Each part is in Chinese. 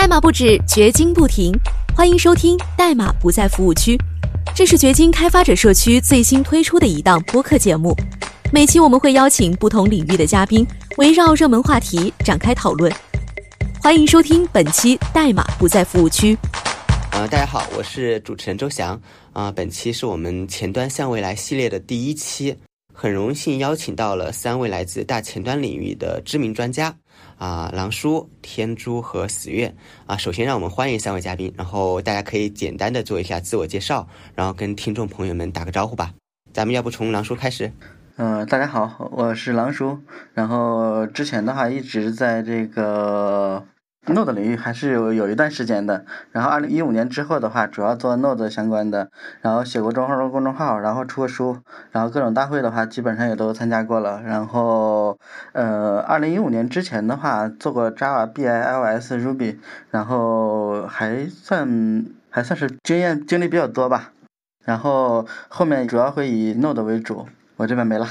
代码不止，掘金不停。欢迎收听《代码不在服务区》，这是掘金开发者社区最新推出的一档播客节目。每期我们会邀请不同领域的嘉宾，围绕热门话题展开讨论。欢迎收听本期《代码不在服务区》。呃，大家好，我是主持人周翔。啊，本期是我们前端向未来系列的第一期，很荣幸邀请到了三位来自大前端领域的知名专家。啊，狼叔、天珠和死月啊，首先让我们欢迎三位嘉宾，然后大家可以简单的做一下自我介绍，然后跟听众朋友们打个招呼吧。咱们要不从狼叔开始？嗯，大家好，我是狼叔，然后之前的话一直在这个。Node 领域还是有有一段时间的，然后二零一五年之后的话，主要做 Node 相关的，然后写过中号公众号，然后出过书，然后各种大会的话，基本上也都参加过了。然后，呃，二零一五年之前的话，做过 Java、BI、iOS、Ruby，然后还算还算是经验经历比较多吧。然后后面主要会以 Node 为主，我这边没了。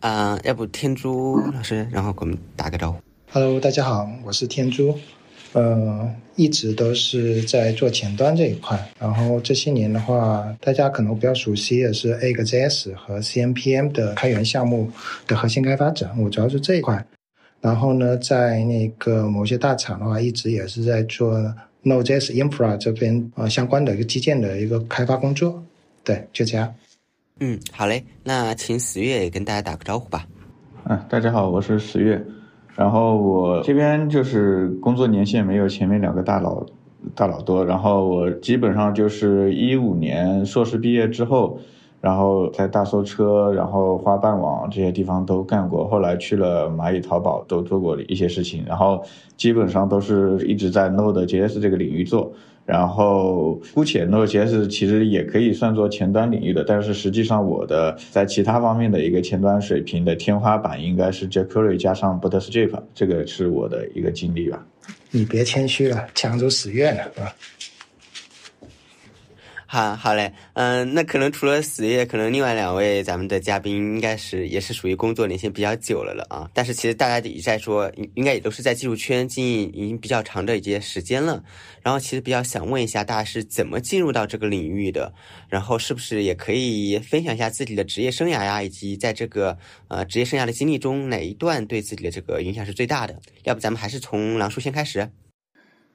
啊，要不天珠老师，然后给我们打个招呼。Hello，大家好，我是天珠，呃，一直都是在做前端这一块。然后这些年的话，大家可能比较熟悉的是 AGJS 和 CMPM 的开源项目的核心开发者，我主要是这一块。然后呢，在那个某些大厂的话，一直也是在做 Node.js Infra 这边呃相关的一个基建的一个开发工作。对，就这样。嗯，好嘞，那请十月也跟大家打个招呼吧。嗯，大家好，我是十月。然后我这边就是工作年限没有前面两个大佬大佬多，然后我基本上就是一五年硕士毕业之后，然后在大搜车、然后花瓣网这些地方都干过，后来去了蚂蚁淘宝都做过一些事情，然后基本上都是一直在 Node.js 这个领域做。然后，姑且 Node.js 其实也可以算作前端领域的，但是实际上我的在其他方面的一个前端水平的天花板应该是 jQuery 加上 Bootstrap，这个是我的一个经历吧。你别谦虚了，抢走死月了，是吧？好好嘞，嗯，那可能除了死业，可能另外两位咱们的嘉宾应该是也是属于工作年限比较久了了啊。但是其实大家也在说，应应该也都是在技术圈经营已经比较长的一些时间了。然后其实比较想问一下，大家是怎么进入到这个领域的？然后是不是也可以分享一下自己的职业生涯呀，以及在这个呃职业生涯的经历中，哪一段对自己的这个影响是最大的？要不咱们还是从狼叔先开始。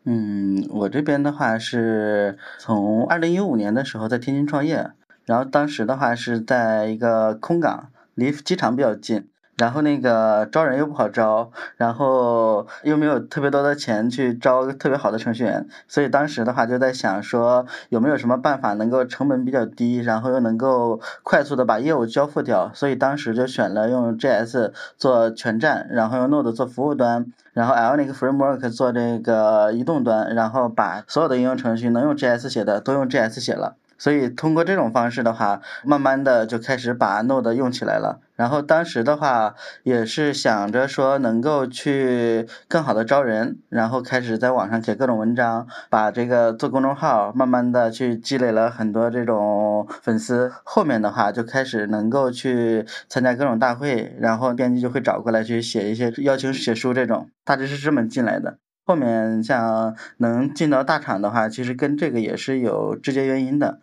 嗯，我这边的话是从二零一五年的时候在天津创业，然后当时的话是在一个空港，离机场比较近。然后那个招人又不好招，然后又没有特别多的钱去招特别好的程序员，所以当时的话就在想说有没有什么办法能够成本比较低，然后又能够快速的把业务交付掉，所以当时就选了用 JS 做全站，然后用 Node 做服务端，然后 l 那个 Framework 做这个移动端，然后把所有的应用程序能用 JS 写的都用 JS 写了。所以通过这种方式的话，慢慢的就开始把 Node 用起来了。然后当时的话也是想着说能够去更好的招人，然后开始在网上写各种文章，把这个做公众号，慢慢的去积累了很多这种粉丝。后面的话就开始能够去参加各种大会，然后编辑就会找过来去写一些邀请写书这种，大致是这么进来的。后面像能进到大厂的话，其实跟这个也是有直接原因的。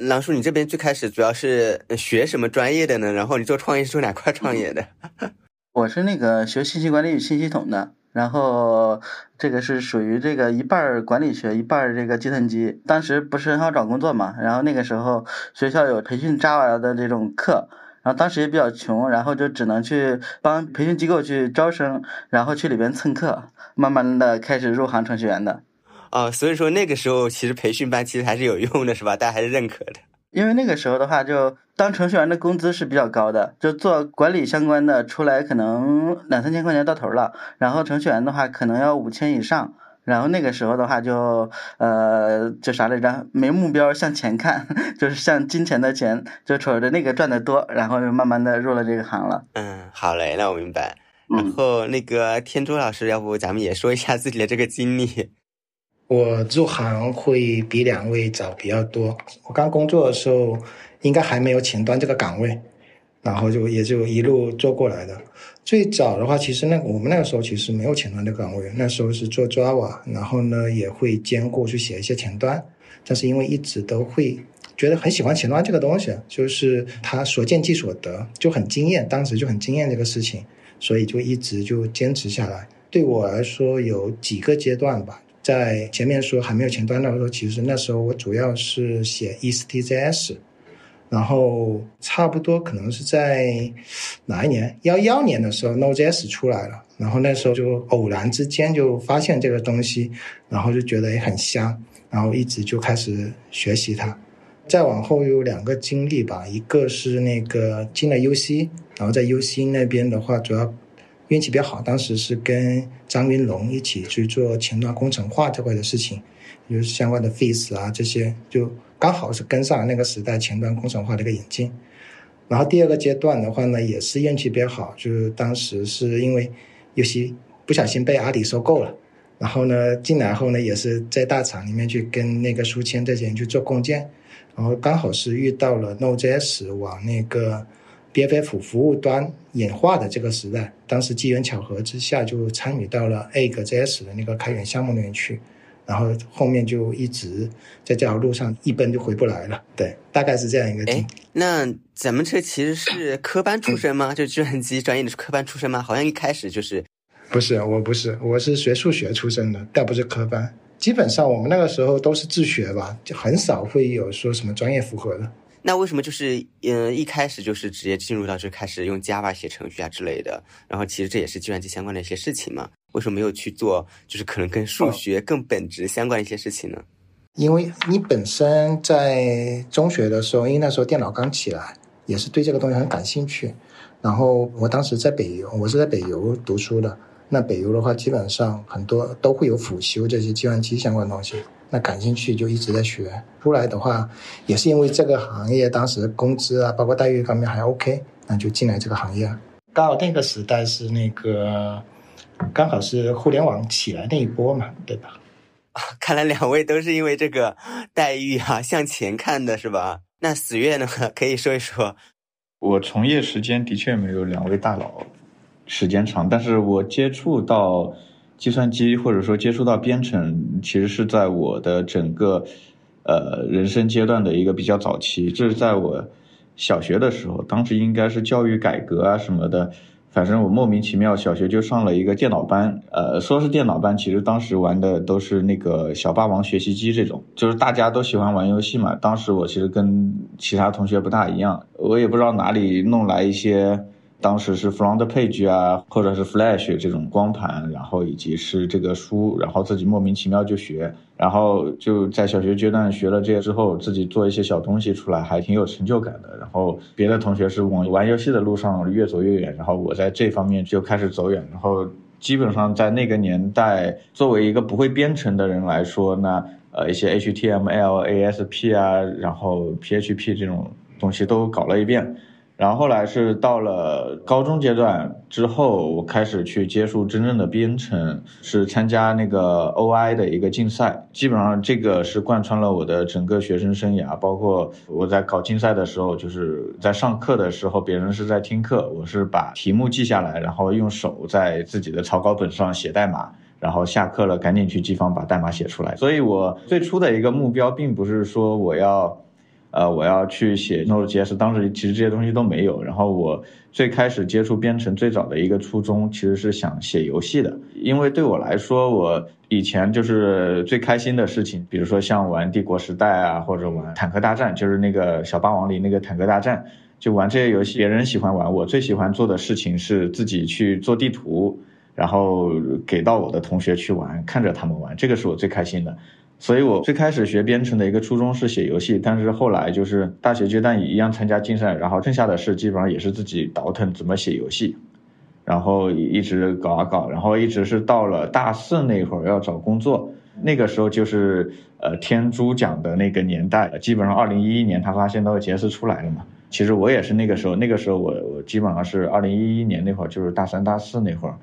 狼叔，你这边最开始主要是学什么专业的呢？然后你做创业是做哪块创业的？我是那个学信息管理与新系统的，然后这个是属于这个一半管理学，一半这个计算机。当时不是很好找工作嘛，然后那个时候学校有培训 Java 的这种课，然后当时也比较穷，然后就只能去帮培训机构去招生，然后去里边蹭课，慢慢的开始入行程序员的。啊，所以说那个时候其实培训班其实还是有用的，是吧？大家还是认可的。因为那个时候的话，就当程序员的工资是比较高的，就做管理相关的出来可能两三千块钱到头了，然后程序员的话可能要五千以上。然后那个时候的话，就呃，就啥来着？没目标向前看，就是向金钱的钱，就瞅着那个赚的多，然后就慢慢的入了这个行了。嗯，好嘞，那我明白。然后那个天珠老师，要不咱们也说一下自己的这个经历。我入行会比两位早比较多。我刚工作的时候，应该还没有前端这个岗位。然后就也就一路做过来的。最早的话，其实那我们那个时候其实没有前端的岗位，那时候是做 Java，然后呢也会兼顾去写一些前端，但是因为一直都会觉得很喜欢前端这个东西，就是他所见即所得，就很惊艳，当时就很惊艳这个事情，所以就一直就坚持下来。对我来说有几个阶段吧，在前面说还没有前端的时候，其实那时候我主要是写 ESTJS。然后差不多可能是在哪一年？幺幺年的时候，Node.js 出来了。然后那时候就偶然之间就发现这个东西，然后就觉得也很香，然后一直就开始学习它。再往后有两个经历吧，一个是那个进了 UC，然后在 UC 那边的话，主要运气比较好，当时是跟张云龙一起去做前端工程化这块的事情，就是相关的 Face 啊这些就。刚好是跟上那个时代前端工程化的一个引进，然后第二个阶段的话呢，也是运气比较好，就是当时是因为游戏不小心被阿里收购了，然后呢进来后呢，也是在大厂里面去跟那个书签这些人去做共建，然后刚好是遇到了 Node.js 往那个 BFF 服务端演化的这个时代，当时机缘巧合之下就参与到了 Egg.js 的那个开源项目里面去。然后后面就一直在这条路上一奔就回不来了，对，大概是这样一个。哎，那咱们这其实是科班出身吗？就计算机专业的是科班出身吗？好像一开始就是。不是，我不是，我是学数学出身的，但不是科班。基本上我们那个时候都是自学吧，就很少会有说什么专业符合的。那为什么就是嗯一开始就是直接进入到就开始用 Java 写程序啊之类的？然后其实这也是计算机相关的一些事情嘛？为什么没有去做就是可能跟数学更本质相关一些事情呢？因为你本身在中学的时候，因为那时候电脑刚起来，也是对这个东西很感兴趣。然后我当时在北邮，我是在北邮读书的。那北邮的话，基本上很多都会有辅修这些计算机相关的东西。那感兴趣就一直在学，出来的话也是因为这个行业当时工资啊，包括待遇方面还 OK，那就进来这个行业。刚好那个时代是那个，刚好是互联网起来那一波嘛，对吧？看来两位都是因为这个待遇啊向前看的是吧？那死月呢？可以说一说。我从业时间的确没有两位大佬时间长，但是我接触到。计算机或者说接触到编程，其实是在我的整个，呃人生阶段的一个比较早期。这是在我小学的时候，当时应该是教育改革啊什么的，反正我莫名其妙小学就上了一个电脑班。呃，说是电脑班，其实当时玩的都是那个小霸王学习机这种，就是大家都喜欢玩游戏嘛。当时我其实跟其他同学不大一样，我也不知道哪里弄来一些。当时是 front page 啊，或者是 flash 这种光盘，然后以及是这个书，然后自己莫名其妙就学，然后就在小学阶段学了这些之后，自己做一些小东西出来，还挺有成就感的。然后别的同学是往玩游戏的路上越走越远，然后我在这方面就开始走远。然后基本上在那个年代，作为一个不会编程的人来说，那呃一些 HTML、ASP 啊，然后 PHP 这种东西都搞了一遍。然后后来是到了高中阶段之后，我开始去接触真正的编程，是参加那个 OI 的一个竞赛。基本上这个是贯穿了我的整个学生生涯，包括我在搞竞赛的时候，就是在上课的时候，别人是在听课，我是把题目记下来，然后用手在自己的草稿本上写代码，然后下课了赶紧去机房把代码写出来。所以我最初的一个目标并不是说我要。呃，我要去写 Node.js，当时其实这些东西都没有。然后我最开始接触编程最早的一个初衷，其实是想写游戏的。因为对我来说，我以前就是最开心的事情，比如说像玩帝国时代啊，或者玩坦克大战，就是那个小霸王里那个坦克大战，就玩这些游戏。别人喜欢玩，我最喜欢做的事情是自己去做地图，然后给到我的同学去玩，看着他们玩，这个是我最开心的。所以我最开始学编程的一个初衷是写游戏，但是后来就是大学阶段也一样参加竞赛，然后剩下的事基本上也是自己倒腾怎么写游戏，然后一直搞啊搞，然后一直是到了大四那会儿要找工作，那个时候就是呃天珠奖的那个年代，基本上二零一一年他发现那个杰斯出来了嘛，其实我也是那个时候，那个时候我我基本上是二零一一年那会儿就是大三大四那会儿，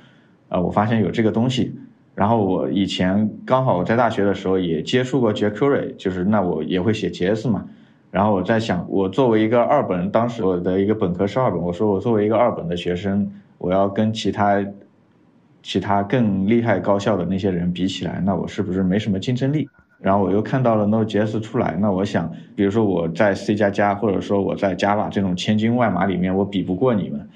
啊我发现有这个东西。然后我以前刚好我在大学的时候也接触过 jQuery，就是那我也会写 JS 嘛，然后我在想，我作为一个二本，当时我的一个本科是二本，我说我作为一个二本的学生，我要跟其他其他更厉害高校的那些人比起来，那我是不是没什么竞争力？然后我又看到了 Node.js 出来，那我想，比如说我在 C 加加，或者说我在 Java 这种千军万马里面，我比不过你们，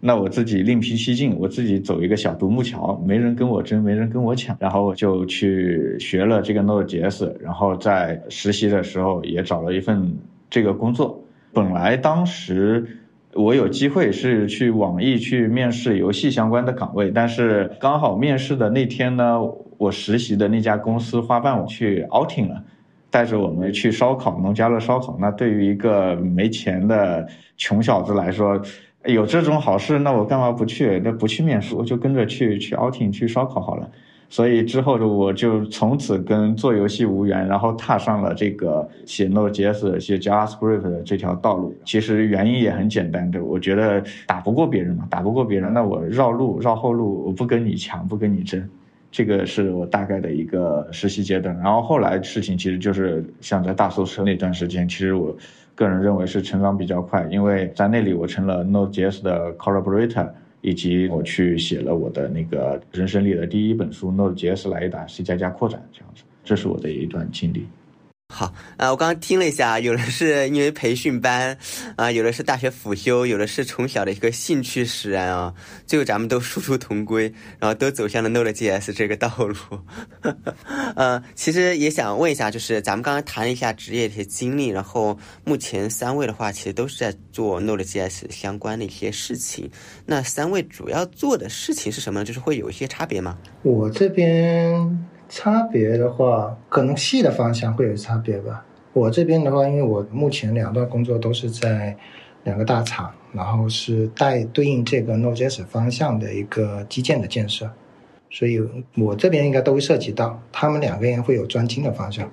那我自己另辟蹊径，我自己走一个小独木桥，没人跟我争，没人跟我抢，然后就去学了这个 Node.js，然后在实习的时候也找了一份这个工作。本来当时我有机会是去网易去面试游戏相关的岗位，但是刚好面试的那天呢。我实习的那家公司花瓣我去 outing 了，带着我们去烧烤，农家乐烧烤。那对于一个没钱的穷小子来说，有这种好事，那我干嘛不去？那不去面试，我就跟着去去 outing 去烧烤好了。所以之后我就从此跟做游戏无缘，然后踏上了这个写 Node.js、写 JavaScript 的这条道路。其实原因也很简单的，我觉得打不过别人嘛，打不过别人，那我绕路绕后路，我不跟你抢，不跟你争。这个是我大概的一个实习阶段，然后后来事情其实就是像在大搜车那段时间，其实我个人认为是成长比较快，因为在那里我成了 Node.js 的 collaborator，以及我去写了我的那个人生里的第一本书 Node.js 来一打 C 加加扩展这样子，这是我的一段经历。好啊，我刚刚听了一下，有的是因为培训班，啊，有的是大学辅修，有的是从小的一个兴趣使然啊，最后咱们都殊途同归，然后都走向了 Node.js 这个道路。呃，其实也想问一下，就是咱们刚刚谈了一下职业的一些经历，然后目前三位的话，其实都是在做 Node.js 相关的一些事情。那三位主要做的事情是什么？就是会有一些差别吗？我这边。差别的话，可能细的方向会有差别吧。我这边的话，因为我目前两段工作都是在两个大厂，然后是带对应这个 Node.js 方向的一个基建的建设，所以我这边应该都会涉及到。他们两个人会有专精的方向。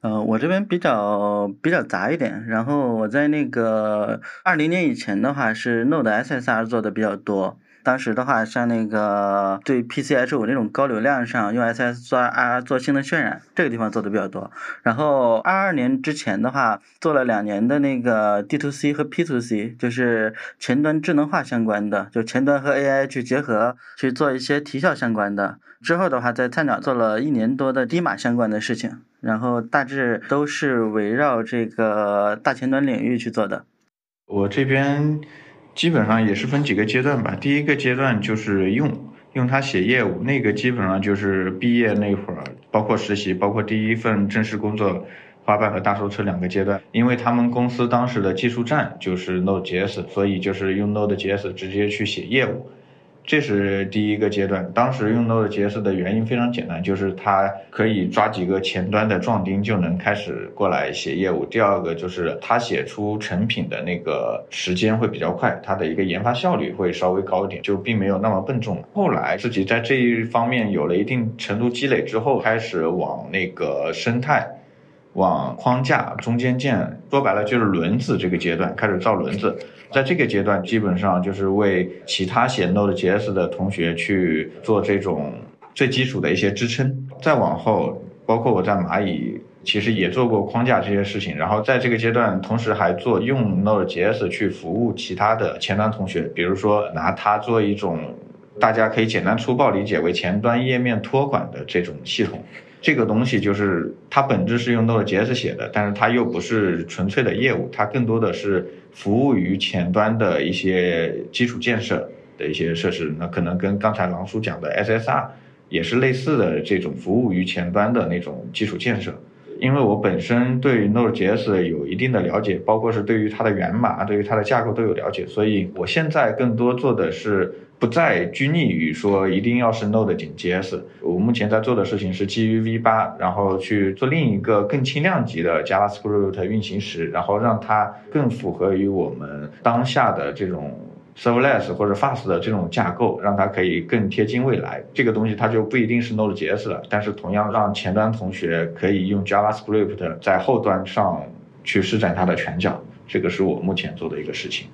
呃，我这边比较比较杂一点，然后我在那个二零年以前的话，是 Node SSR 做的比较多。当时的话，像那个对 PCH 五那种高流量上用 SS 做 R 做性能渲染，这个地方做的比较多。然后二二年之前的话，做了两年的那个 D to C 和 P to C，就是前端智能化相关的，就前端和 AI 去结合去做一些提效相关的。之后的话，在菜鸟做了一年多的低码相关的事情，然后大致都是围绕这个大前端领域去做的。我这边。基本上也是分几个阶段吧。第一个阶段就是用用它写业务，那个基本上就是毕业那会儿，包括实习，包括第一份正式工作，花瓣和大搜车两个阶段。因为他们公司当时的技术栈就是 Node.js，所以就是用 Node.js 直接去写业务。这是第一个阶段，当时用 Node.js 的原因非常简单，就是它可以抓几个前端的壮丁就能开始过来写业务。第二个就是它写出成品的那个时间会比较快，它的一个研发效率会稍微高一点，就并没有那么笨重。后来自己在这一方面有了一定程度积累之后，开始往那个生态。往框架中间件，说白了就是轮子这个阶段开始造轮子，在这个阶段基本上就是为其他写 Node.js 的同学去做这种最基础的一些支撑。再往后，包括我在蚂蚁其实也做过框架这些事情，然后在这个阶段同时还做用 Node.js 去服务其他的前端同学，比如说拿它做一种大家可以简单粗暴理解为前端页面托管的这种系统。这个东西就是它本质是用 Node.js 写的，但是它又不是纯粹的业务，它更多的是服务于前端的一些基础建设的一些设施。那可能跟刚才狼叔讲的 SSR 也是类似的这种服务于前端的那种基础建设。因为我本身对 Node.js 有一定的了解，包括是对于它的源码、对于它的架构都有了解，所以我现在更多做的是。不再拘泥于说一定要是 Node 减 JS，我目前在做的事情是基于 V8，然后去做另一个更轻量级的 JavaScript 运行时，然后让它更符合于我们当下的这种 Serverless 或者 Fast 的这种架构，让它可以更贴近未来。这个东西它就不一定是 Node JS 了，但是同样让前端同学可以用 JavaScript 在后端上去施展它的拳脚，这个是我目前做的一个事情。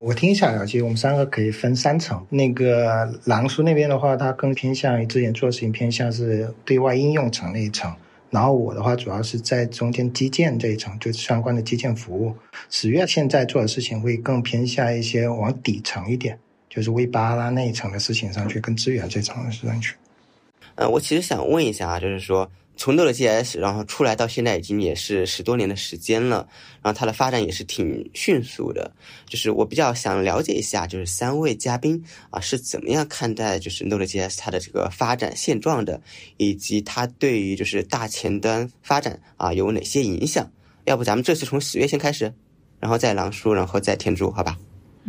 我听下来，其实我们三个可以分三层。那个狼叔那边的话，他更偏向于之前做的事情，偏向是对外应用层那一层。然后我的话主要是在中间基建这一层，就是相关的基建服务。十月现在做的事情会更偏向一些往底层一点，就是 V 八啦那一层的事情上去，跟资源这层的事上去。呃，我其实想问一下，就是说。从 Node.js 然后出来到现在已经也是十多年的时间了，然后它的发展也是挺迅速的。就是我比较想了解一下，就是三位嘉宾啊是怎么样看待就是 Node.js 它的这个发展现状的，以及它对于就是大前端发展啊有哪些影响？要不咱们这次从十月先开始，然后再狼叔，然后再天珠，好吧？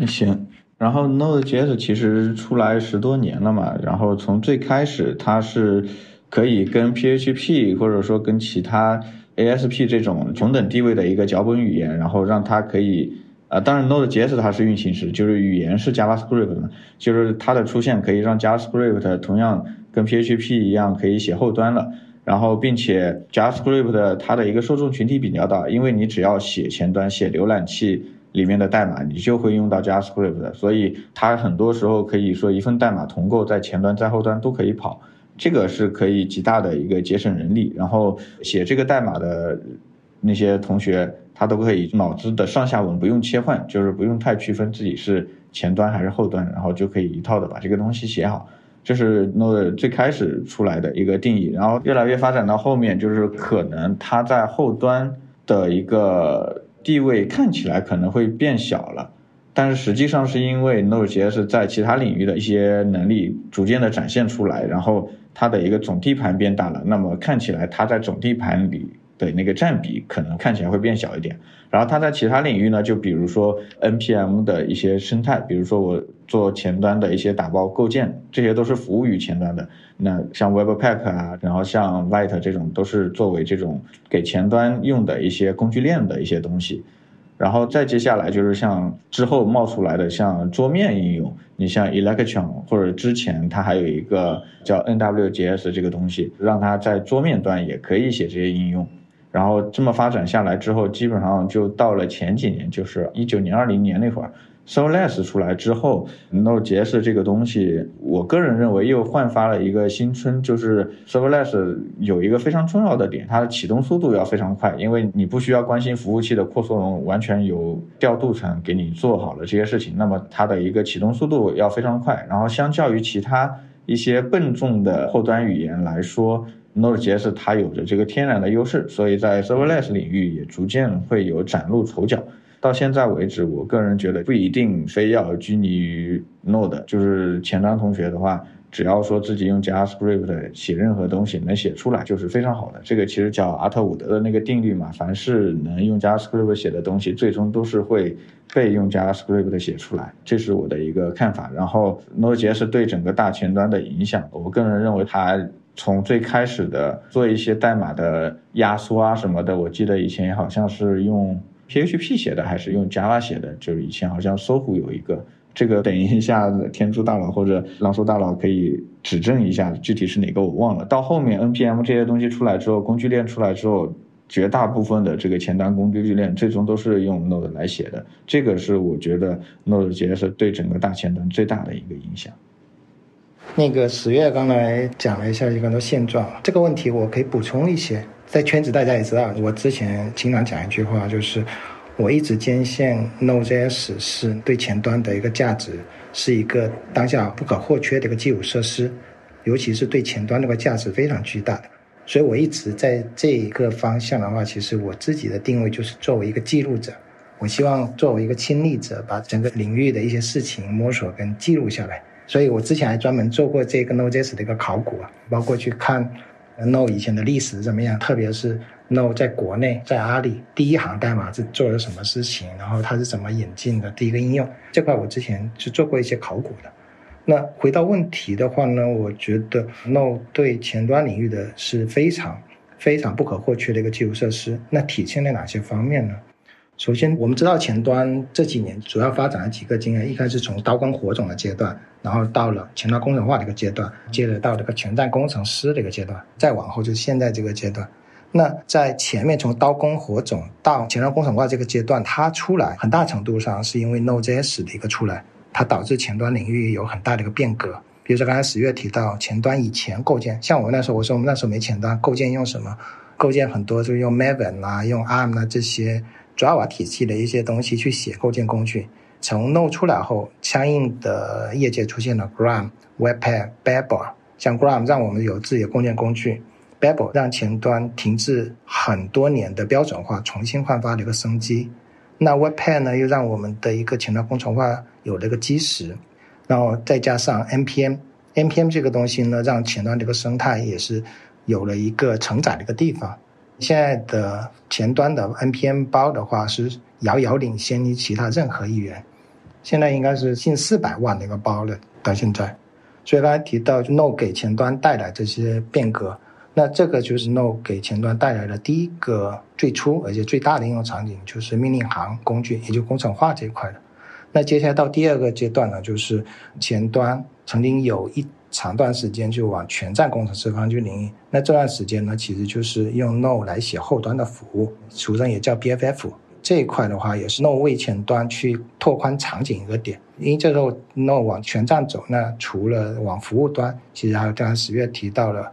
行。然后 Node.js 其实出来十多年了嘛，然后从最开始它是。可以跟 PHP 或者说跟其他 ASP 这种同等地位的一个脚本语言，然后让它可以，呃，当然 Node.js 它是运行时，就是语言是 JavaScript 嘛，就是它的出现可以让 JavaScript 同样跟 PHP 一样可以写后端了，然后并且 JavaScript 它的一个受众群体比较大，因为你只要写前端写浏览器里面的代码，你就会用到 JavaScript，所以它很多时候可以说一份代码同构在前端在后端都可以跑。这个是可以极大的一个节省人力，然后写这个代码的那些同学，他都可以脑子的上下文不用切换，就是不用太区分自己是前端还是后端，然后就可以一套的把这个东西写好。这是 Node 最开始出来的一个定义，然后越来越发展到后面，就是可能它在后端的一个地位看起来可能会变小了。但是实际上是因为 Node.js 在其他领域的一些能力逐渐的展现出来，然后它的一个总地盘变大了，那么看起来它在总地盘里的那个占比可能看起来会变小一点。然后它在其他领域呢，就比如说 npm 的一些生态，比如说我做前端的一些打包构建，这些都是服务于前端的。那像 Webpack 啊，然后像 Vite 这种都是作为这种给前端用的一些工具链的一些东西。然后再接下来就是像之后冒出来的像桌面应用，你像 Electron 或者之前它还有一个叫 NWJS 这个东西，让它在桌面端也可以写这些应用。然后这么发展下来之后，基本上就到了前几年，就是一九年、二零年那会儿。Serverless 出来之后，Node.js 这个东西，我个人认为又焕发了一个新春。就是 Serverless 有一个非常重要的点，它的启动速度要非常快，因为你不需要关心服务器的扩缩容，完全有调度层给你做好了这些事情。那么它的一个启动速度要非常快。然后相较于其他一些笨重的后端语言来说，Node.js 它有着这个天然的优势，所以在 Serverless 领域也逐渐会有崭露头角。到现在为止，我个人觉得不一定非要拘泥于 Node，就是前端同学的话，只要说自己用 JavaScript 写任何东西能写出来，就是非常好的。这个其实叫阿特伍德的那个定律嘛，凡是能用 JavaScript 写的东西，最终都是会被用 JavaScript 写出来。这是我的一个看法。然后 Node.js 对整个大前端的影响，我个人认为它从最开始的做一些代码的压缩啊什么的，我记得以前好像是用。PHP 写的还是用 Java 写的？就是以前好像搜狐有一个，这个等一下天珠大佬或者狼叔大佬可以指正一下，具体是哪个我忘了。到后面 npm 这些东西出来之后，工具链出来之后，绝大部分的这个前端工具链最终都是用 Node 来写的。这个是我觉得 Node.js 对整个大前端最大的一个影响。那个十月刚才讲了一下一个现状，这个问题我可以补充一些。在圈子大家也知道，我之前经常讲一句话，就是我一直坚信 Node.js 是对前端的一个价值，是一个当下不可或缺的一个基础设施，尤其是对前端那个价值非常巨大的。所以我一直在这一个方向的话，其实我自己的定位就是作为一个记录者，我希望作为一个亲历者，把整个领域的一些事情摸索跟记录下来。所以我之前还专门做过这个 Node.js 的一个考古啊，包括去看。No 以前的历史怎么样？特别是 No 在国内，在阿里第一行代码是做了什么事情？然后它是怎么引进的？第一个应用这块，我之前是做过一些考古的。那回到问题的话呢，我觉得 No 对前端领域的是非常非常不可或缺的一个基础设施。那体现在哪些方面呢？首先，我们知道前端这几年主要发展了几个经验，一开始从刀耕火种的阶段，然后到了前端工程化的一个阶段，接着到这个全站工程师的一个阶段，再往后就是现在这个阶段。那在前面从刀耕火种到前端工程化这个阶段，它出来很大程度上是因为 Node.js 的一个出来，它导致前端领域有很大的一个变革。比如说刚才十月提到前端以前构建，像我那时候我说我们那时候没前端，构建用什么？构建很多就用 Maven 啊、用 ARM 啊这些 Java 体系的一些东西去写构建工具。从 Node 出来后，相应的业界出现了 Gram、Webpack、Babel。像 Gram 让我们有自己的构建工具，Babel 让前端停滞很多年的标准化重新焕发了一个生机。那 Webpack 呢，又让我们的一个前端工程化有了一个基石。然后再加上 NPM，NPM 这个东西呢，让前端这个生态也是有了一个承载的一个地方。现在的前端的 NPM 包的话，是遥遥领先于其他任何一员。现在应该是近四百万的一个包了，到现在。所以刚才提到 No 给前端带来这些变革，那这个就是 No 给前端带来的第一个最初而且最大的应用场景，就是命令行工具，也就工程化这一块的。那接下来到第二个阶段呢，就是前端曾经有一长段时间就往全站工程师方去领域，那这段时间呢，其实就是用 Node 来写后端的服务，俗称也叫 BFF。这一块的话，也是 Node 为前端去拓宽场景一个点。因为这时候 Node 往全站走，那除了往服务端，其实还有刚才十月提到了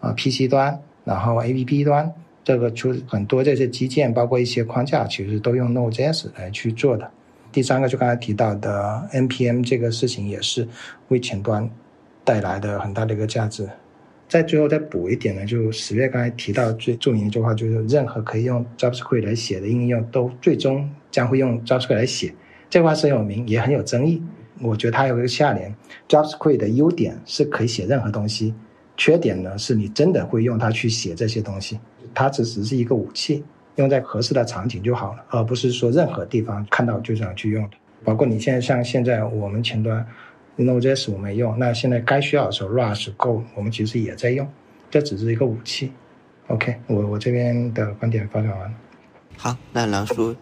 啊 PC 端，然后 APP 端，这个就很多这些基建，包括一些框架，其实都用 Node.js 来去做的。第三个就刚才提到的 NPM 这个事情，也是为前端带来的很大的一个价值。在最后再补一点呢，就十月刚才提到最著名一句话，就是任何可以用 JavaScript 来写的应用，都最终将会用 JavaScript 来写。这话很有名，也很有争议。我觉得它有一个下联：JavaScript 的优点是可以写任何东西，缺点呢是你真的会用它去写这些东西。它只是是一个武器，用在合适的场景就好了，而不是说任何地方看到就想去用的。包括你现在像现在我们前端。Node.js 我没用，那现在该需要的时候，Rush、Go 我们其实也在用，这只是一个武器。OK，我我这边的观点发表完了。好，那狼叔，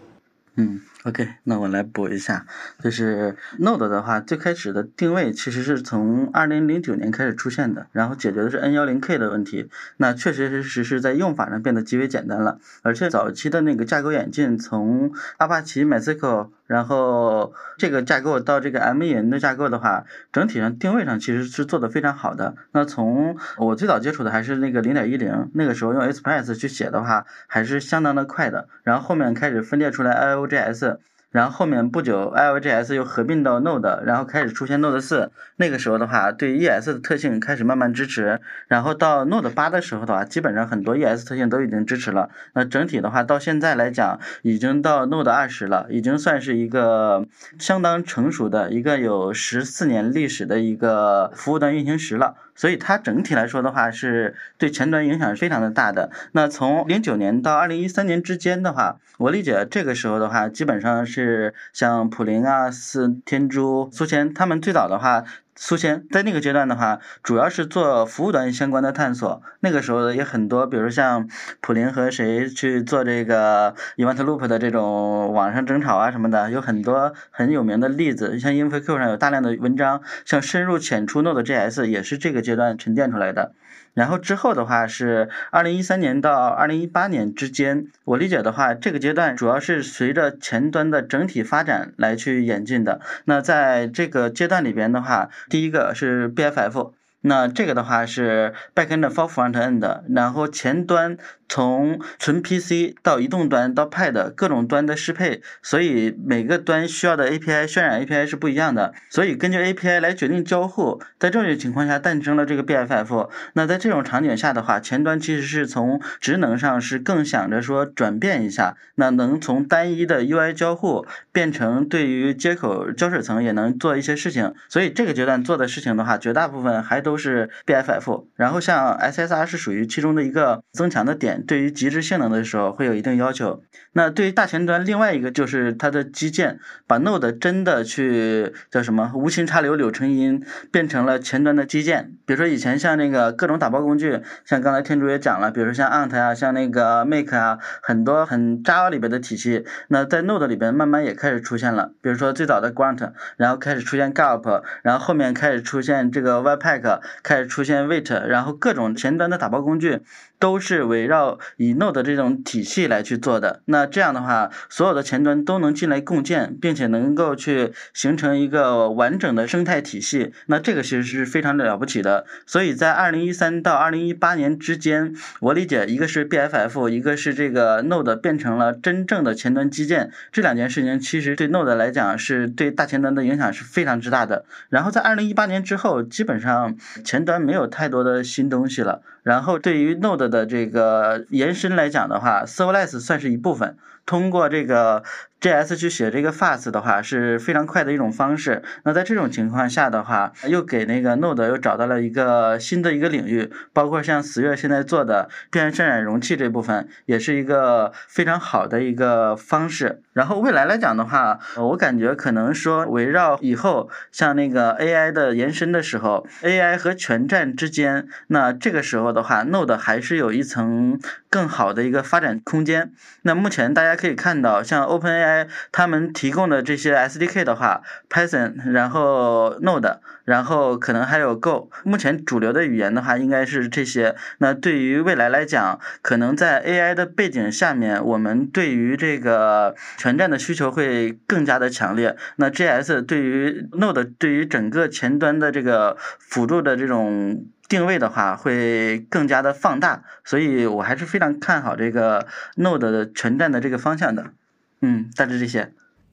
嗯。OK，那我来补一下，就是 Node 的话，最开始的定位其实是从二零零九年开始出现的，然后解决的是 N 幺零 K 的问题。那确确实实是在用法上变得极为简单了，而且早期的那个架构演进，从阿帕奇 MySQL，然后这个架构到这个 M 引的架构的话，整体上定位上其实是做的非常好的。那从我最早接触的还是那个零点一零，那个时候用 Express 去写的话，还是相当的快的。然后后面开始分裂出来 IOJS。然后后面不久，IOJS 又合并到 Node，然后开始出现 Node 四。那个时候的话，对 ES 的特性开始慢慢支持。然后到 Node 八的时候的话，基本上很多 ES 特性都已经支持了。那整体的话，到现在来讲，已经到 Node 二十了，已经算是一个相当成熟的一个有十四年历史的一个服务端运行时了。所以它整体来说的话，是对前端影响是非常的大的。那从零九年到二零一三年之间的话，我理解这个时候的话，基本上是像普林啊、四天珠、苏钱他们最早的话。苏仙在那个阶段的话，主要是做服务端相关的探索。那个时候也很多，比如像普林和谁去做这个 Event Loop 的这种网上争吵啊什么的，有很多很有名的例子。像 InfoQ 上有大量的文章，像深入浅出 Node.js 也是这个阶段沉淀出来的。然后之后的话是二零一三年到二零一八年之间，我理解的话，这个阶段主要是随着前端的整体发展来去演进的。那在这个阶段里边的话，第一个是 BFF。那这个的话是 backend for frontend，然后前端从纯 PC 到移动端到 Pad 各种端的适配，所以每个端需要的 API 渲染 API 是不一样的，所以根据 API 来决定交互，在这种情况下诞生了这个 BFF。那在这种场景下的话，前端其实是从职能上是更想着说转变一下，那能从单一的 UI 交互变成对于接口胶水层也能做一些事情，所以这个阶段做的事情的话，绝大部分还。都是 BFF，然后像 SSR 是属于其中的一个增强的点，对于极致性能的时候会有一定要求。那对于大前端，另外一个就是它的基建，把 Node 真的去叫什么无心插柳柳成荫，变成了前端的基建。比如说以前像那个各种打包工具，像刚才天主也讲了，比如说像 Ant 啊，像那个 Make 啊，很多很 Java 里边的体系，那在 Node 里边慢慢也开始出现了。比如说最早的 Grunt，然后开始出现 Gulp，然后后面开始出现这个 Webpack。开始出现 Wait，然后各种前端的打包工具都是围绕以 Node 这种体系来去做的。那这样的话，所有的前端都能进来共建，并且能够去形成一个完整的生态体系。那这个其实是非常了不起的。所以在二零一三到二零一八年之间，我理解一个是 BFF，一个是这个 Node 变成了真正的前端基建。这两件事情其实对 Node 来讲是对大前端的影响是非常之大的。然后在二零一八年之后，基本上前端没有太多的新东西了。然后对于 Node 的这个延伸来讲的话，Serverless 算是一部分。通过这个 JS 去写这个 Fast 的话是非常快的一种方式。那在这种情况下的话，又给那个 Node 又找到了一个新的一个领域，包括像十月现在做的边缘渲染容器这部分，也是一个非常好的一个方式。然后未来来讲的话，我感觉可能说围绕以后像那个 AI 的延伸的时候，AI 和全站之间，那这个时候的话，Node 还是有一层更好的一个发展空间。那目前大家。可以看到，像 OpenAI 他们提供的这些 SDK 的话，Python，然后 Node，然后可能还有 Go。目前主流的语言的话，应该是这些。那对于未来来讲，可能在 AI 的背景下面，我们对于这个全站的需求会更加的强烈。那 JS 对于 Node 对于整个前端的这个辅助的这种。定位的话会更加的放大，所以我还是非常看好这个 Node 的全站的这个方向的。嗯，大致这些。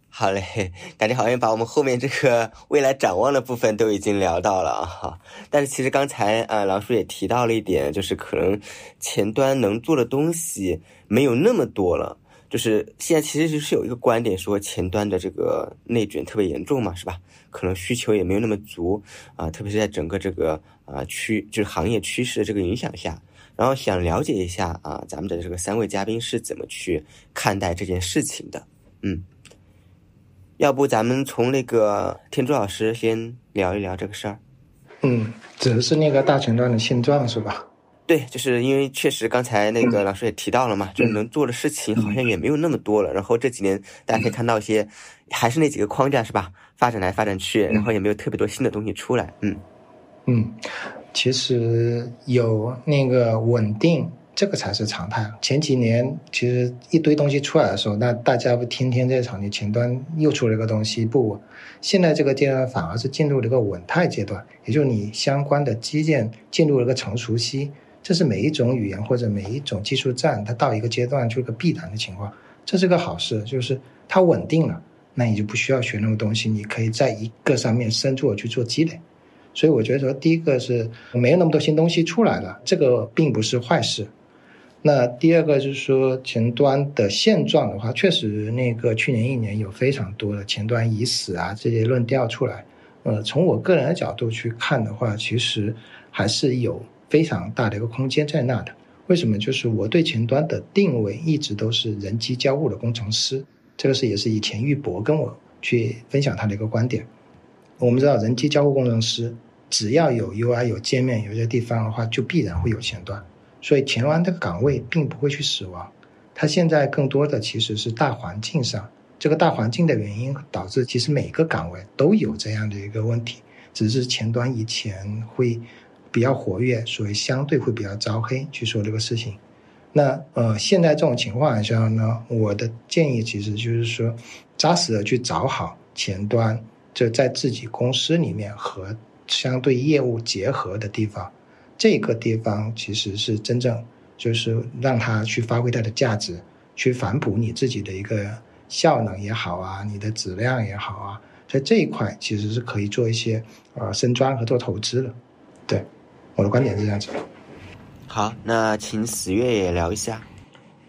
好嘞，感觉好像把我们后面这个 未来展望的部分都已经聊到了啊。但是其实刚才啊，狼叔也提到了一点，就是可能前端能做的东西没有那么多了。就是现在其实是有一个观点说前端的这个内卷特别严重嘛，是吧？可能需求也没有那么足啊，特别是在整个这个啊趋就是行业趋势的这个影响下，然后想了解一下啊，咱们的这个三位嘉宾是怎么去看待这件事情的？嗯，要不咱们从那个天珠老师先聊一聊这个事儿。嗯，指的是那个大前端的现状是吧？对，就是因为确实刚才那个老师也提到了嘛，就能做的事情好像也没有那么多了。然后这几年大家可以看到一些，还是那几个框架是吧？发展来发展去，然后也没有特别多新的东西出来。嗯嗯，其实有那个稳定，这个才是常态。前几年其实一堆东西出来的时候，那大家不天天在吵，你前端又出了一个东西不？现在这个阶段反而是进入了一个稳态阶段，也就是你相关的基建进入了一个成熟期。这是每一种语言或者每一种技术站，它到一个阶段就是个必然的情况，这是个好事，就是它稳定了，那你就不需要学那么东西，你可以在一个上面深入去做积累。所以我觉得说，第一个是没有那么多新东西出来了，这个并不是坏事。那第二个就是说，前端的现状的话，确实那个去年一年有非常多的前端已死啊这些论调出来。呃，从我个人的角度去看的话，其实还是有。非常大的一个空间在那的，为什么？就是我对前端的定位一直都是人机交互的工程师，这个是也是以前玉博跟我去分享他的一个观点。我们知道人机交互工程师只要有 UI 有界面有些地方的话，就必然会有前端，所以前端这个岗位并不会去死亡。它现在更多的其实是大环境上，这个大环境的原因导致其实每个岗位都有这样的一个问题，只是前端以前会。比较活跃，所以相对会比较招黑去说这个事情。那呃，现在这种情况下呢，我的建议其实就是说，扎实的去找好前端，就在自己公司里面和相对业务结合的地方，这个地方其实是真正就是让它去发挥它的价值，去反哺你自己的一个效能也好啊，你的质量也好啊，在这一块其实是可以做一些呃深钻和做投资的，对。我的观点是这样子。好，那请十月也聊一下。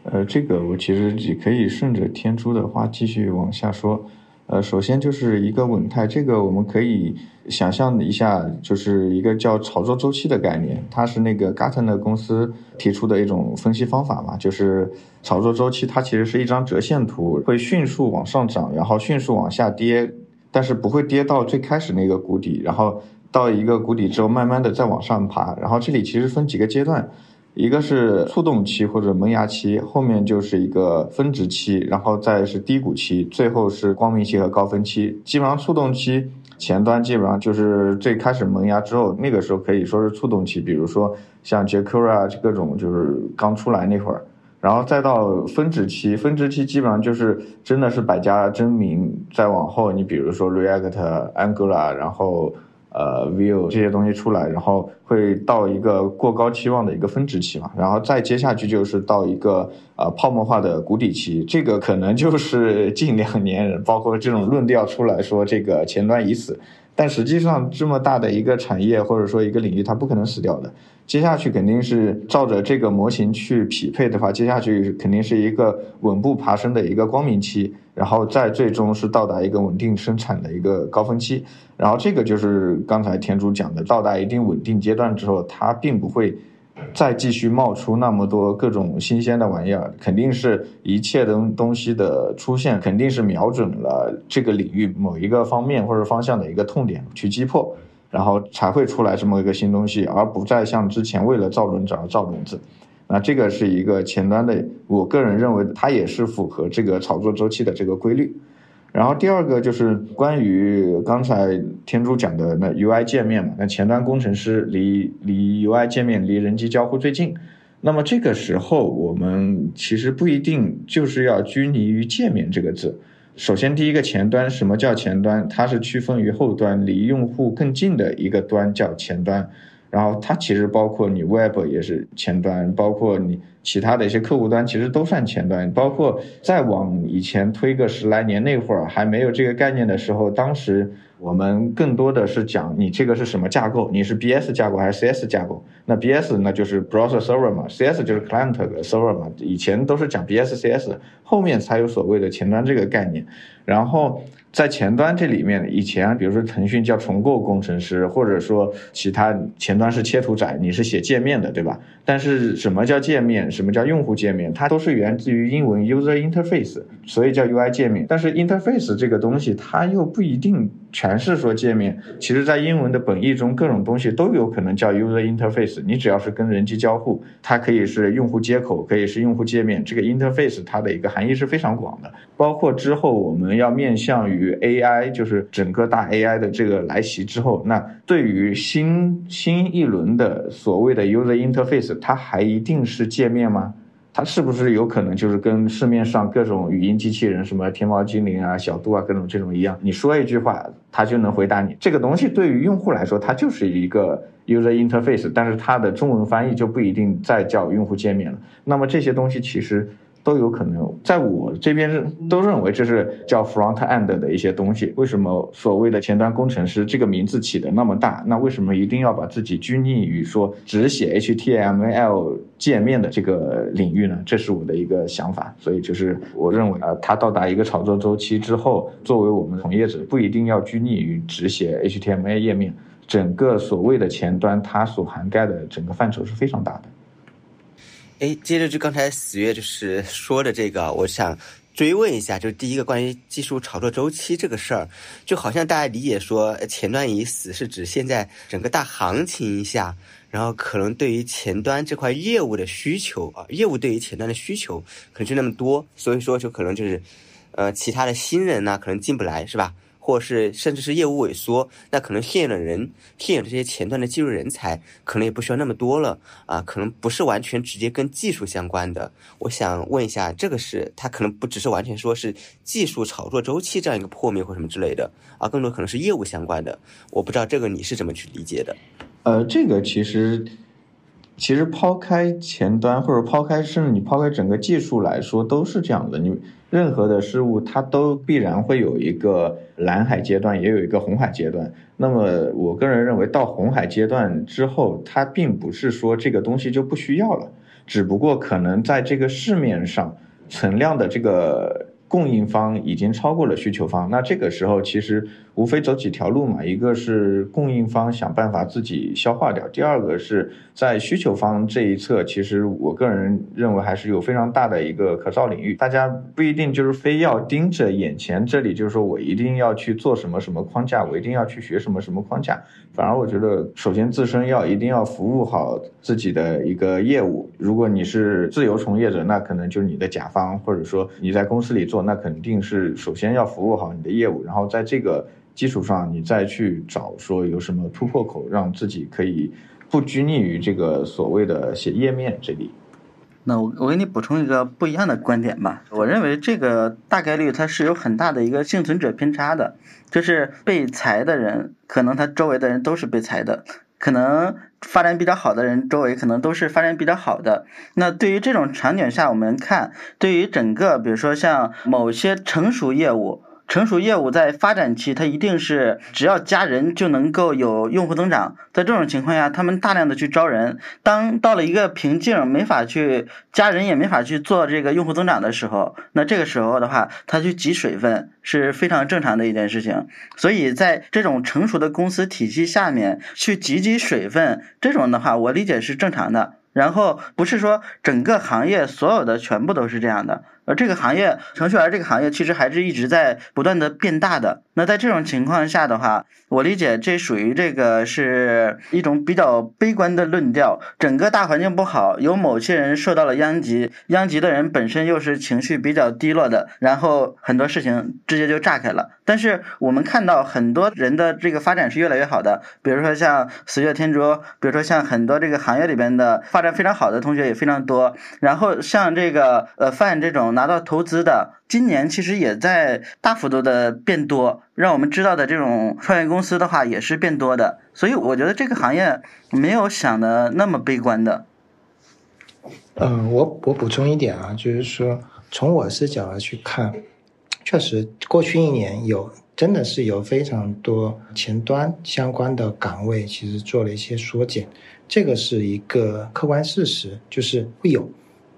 呃，这个我其实也可以顺着天珠的话继续往下说。呃，首先就是一个稳态，这个我们可以想象一下，就是一个叫炒作周期的概念，它是那个 Gartner 公司提出的一种分析方法嘛，就是炒作周期它其实是一张折线图，会迅速往上涨，然后迅速往下跌，但是不会跌到最开始那个谷底，然后。到一个谷底之后，慢慢的再往上爬，然后这里其实分几个阶段，一个是触动期或者萌芽期，后面就是一个分值期，然后再是低谷期，最后是光明期和高峰期。基本上触动期前端基本上就是最开始萌芽之后，那个时候可以说是触动期，比如说像 jQuery 各种就是刚出来那会儿，然后再到分值期，分值期基本上就是真的是百家争鸣。再往后，你比如说 React、Angular，然后。呃，view 这些东西出来，然后会到一个过高期望的一个分值期嘛，然后再接下去就是到一个呃泡沫化的谷底期，这个可能就是近两年，包括这种论调出来说这个前端已死，但实际上这么大的一个产业或者说一个领域，它不可能死掉的，接下去肯定是照着这个模型去匹配的话，接下去肯定是一个稳步爬升的一个光明期。然后再最终是到达一个稳定生产的一个高峰期，然后这个就是刚才田主讲的，到达一定稳定阶段之后，它并不会再继续冒出那么多各种新鲜的玩意儿，肯定是一切东东西的出现，肯定是瞄准了这个领域某一个方面或者方向的一个痛点去击破，然后才会出来这么一个新东西，而不再像之前为了造轮子而造轮子。那这个是一个前端的，我个人认为它也是符合这个炒作周期的这个规律。然后第二个就是关于刚才天珠讲的那 UI 界面嘛，那前端工程师离离 UI 界面离人机交互最近，那么这个时候我们其实不一定就是要拘泥于界面这个字。首先第一个前端，什么叫前端？它是区分于后端离用户更近的一个端叫前端。然后它其实包括你 Web 也是前端，包括你其他的一些客户端，其实都算前端。包括再往以前推个十来年那会儿，还没有这个概念的时候，当时。我们更多的是讲你这个是什么架构，你是 BS 架构还是 CS 架构？那 BS 那就是 browser server 嘛，CS 就是 client server 嘛。以前都是讲 BS、CS，后面才有所谓的前端这个概念。然后在前端这里面，以前比如说腾讯叫重构工程师，或者说其他前端是切图仔，你是写界面的，对吧？但是什么叫界面？什么叫用户界面？它都是源自于英文 user interface，所以叫 UI 界面。但是 interface 这个东西，它又不一定。全是说界面，其实，在英文的本意中，各种东西都有可能叫 user interface。你只要是跟人机交互，它可以是用户接口，可以是用户界面。这个 interface 它的一个含义是非常广的。包括之后我们要面向于与 AI，就是整个大 AI 的这个来袭之后，那对于新新一轮的所谓的 user interface，它还一定是界面吗？它是不是有可能就是跟市面上各种语音机器人，什么天猫精灵啊、小度啊，各种这种一样？你说一句话，它就能回答你。这个东西对于用户来说，它就是一个 user interface，但是它的中文翻译就不一定再叫用户界面了。那么这些东西其实。都有可能，在我这边是都认为这是叫 front end 的一些东西。为什么所谓的前端工程师这个名字起的那么大？那为什么一定要把自己拘泥于说只写 HTML 界面的这个领域呢？这是我的一个想法。所以就是我认为啊，它到达一个炒作周期之后，作为我们从业者，不一定要拘泥于只写 HTML 页面，整个所谓的前端它所涵盖的整个范畴是非常大的。哎，接着就刚才死月就是说的这个，我想追问一下，就第一个关于技术炒作周期这个事儿，就好像大家理解说前端已死，是指现在整个大行情一下，然后可能对于前端这块业务的需求啊，业务对于前端的需求可能就那么多，所以说就可能就是，呃，其他的新人呢可能进不来，是吧？或是甚至是业务萎缩，那可能现有的人、现有这些前端的技术人才，可能也不需要那么多了啊，可能不是完全直接跟技术相关的。我想问一下，这个是它可能不只是完全说是技术炒作周期这样一个破灭或什么之类的啊，更多可能是业务相关的。我不知道这个你是怎么去理解的？呃，这个其实其实抛开前端或者抛开甚至你抛开整个技术来说，都是这样的。你。任何的事物，它都必然会有一个蓝海阶段，也有一个红海阶段。那么，我个人认为，到红海阶段之后，它并不是说这个东西就不需要了，只不过可能在这个市面上存量的这个。供应方已经超过了需求方，那这个时候其实无非走几条路嘛，一个是供应方想办法自己消化掉，第二个是在需求方这一侧，其实我个人认为还是有非常大的一个可造领域，大家不一定就是非要盯着眼前这里，就是说我一定要去做什么什么框架，我一定要去学什么什么框架，反而我觉得首先自身要一定要服务好自己的一个业务，如果你是自由从业者，那可能就是你的甲方，或者说你在公司里做。那肯定是首先要服务好你的业务，然后在这个基础上，你再去找说有什么突破口，让自己可以不拘泥于这个所谓的写页面这里。那我我给你补充一个不一样的观点吧。我认为这个大概率它是有很大的一个幸存者偏差的，就是被裁的人，可能他周围的人都是被裁的，可能发展比较好的人周围可能都是发展比较好的。那对于这种场景下，我们看对于整个，比如说像某些成熟业务。成熟业务在发展期，它一定是只要加人就能够有用户增长。在这种情况下，他们大量的去招人。当到了一个瓶颈，没法去加人，也没法去做这个用户增长的时候，那这个时候的话，他去挤水分是非常正常的一件事情。所以在这种成熟的公司体系下面去挤挤水分，这种的话，我理解是正常的。然后不是说整个行业所有的全部都是这样的。而这个行业，程序员这个行业其实还是一直在不断的变大的。那在这种情况下的话，我理解这属于这个是一种比较悲观的论调。整个大环境不好，有某些人受到了殃及，殃及的人本身又是情绪比较低落的，然后很多事情直接就炸开了。但是我们看到很多人的这个发展是越来越好的，比如说像死月天珠，比如说像很多这个行业里边的发展非常好的同学也非常多。然后像这个呃范这种。拿到投资的，今年其实也在大幅度的变多，让我们知道的这种创业公司的话也是变多的，所以我觉得这个行业没有想的那么悲观的。嗯，我我补充一点啊，就是说从我视角来去看，确实过去一年有真的是有非常多前端相关的岗位其实做了一些缩减，这个是一个客观事实，就是会有。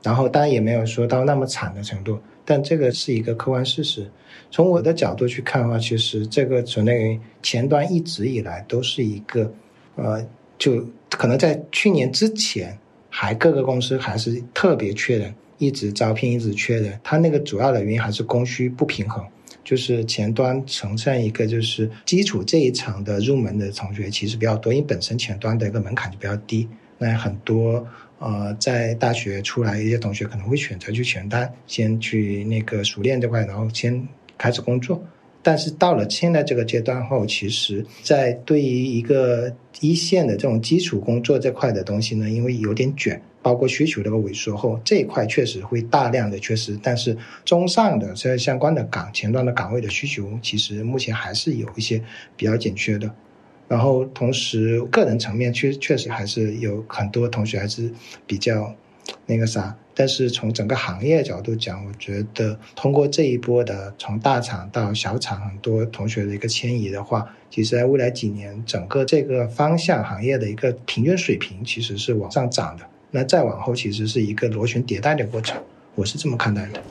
然后当然也没有说到那么惨的程度，但这个是一个客观事实。从我的角度去看的话，其实这个存在于前端一直以来都是一个，呃，就可能在去年之前，还各个公司还是特别缺人，一直招聘，一直缺人。它那个主要的原因还是供需不平衡，就是前端呈现一个就是基础这一层的入门的同学其实比较多，因为本身前端的一个门槛就比较低，那很多。呃，在大学出来一些同学可能会选择去前端，先去那个熟练这块，然后先开始工作。但是到了现在这个阶段后，其实，在对于一个一线的这种基础工作这块的东西呢，因为有点卷，包括需求这个萎缩后，这一块确实会大量的缺失。但是中上的这相关的岗前端的岗位的需求，其实目前还是有一些比较紧缺的。然后同时，个人层面确确实还是有很多同学还是比较那个啥，但是从整个行业角度讲，我觉得通过这一波的从大厂到小厂很多同学的一个迁移的话，其实在未来几年，整个这个方向行业的一个平均水平其实是往上涨的。那再往后，其实是一个螺旋迭代的过程，我是这么看待的。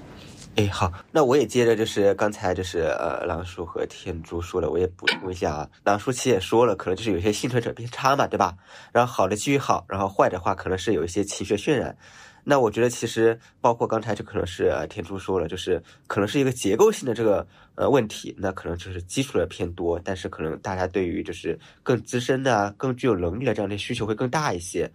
哎，好，那我也接着就是刚才就是呃，狼叔和天珠说的，我也补充一下啊。狼叔其实也说了，可能就是有些幸存者偏差嘛，对吧？然后好的继续好，然后坏的话可能是有一些情绪渲染。那我觉得其实包括刚才就可能是天珠说了，就是可能是一个结构性的这个呃问题，那可能就是基础的偏多，但是可能大家对于就是更资深的、更具有能力的这样的需求会更大一些。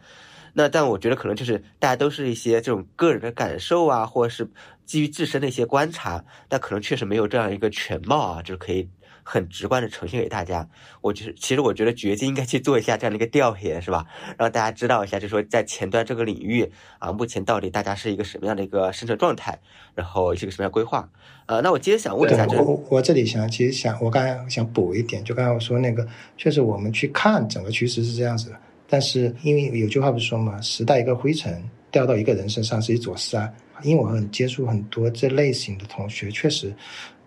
那但我觉得可能就是大家都是一些这种个人的感受啊，或者是基于自身的一些观察，但可能确实没有这样一个全貌啊，就是可以很直观的呈现给大家。我就是其实我觉得掘金应该去做一下这样的一个调研，是吧？让大家知道一下，就是说在前端这个领域啊，目前到底大家是一个什么样的一个生存状态，然后是个什么样规划？呃，那我接着想问一下，我我这里想其实想我刚才想补一点，就刚才我说那个，确实我们去看整个趋势是这样子的。但是，因为有句话不是说嘛，“时代一个灰尘掉到一个人身上是一座山”。因为我很接触很多这类型的同学，确实，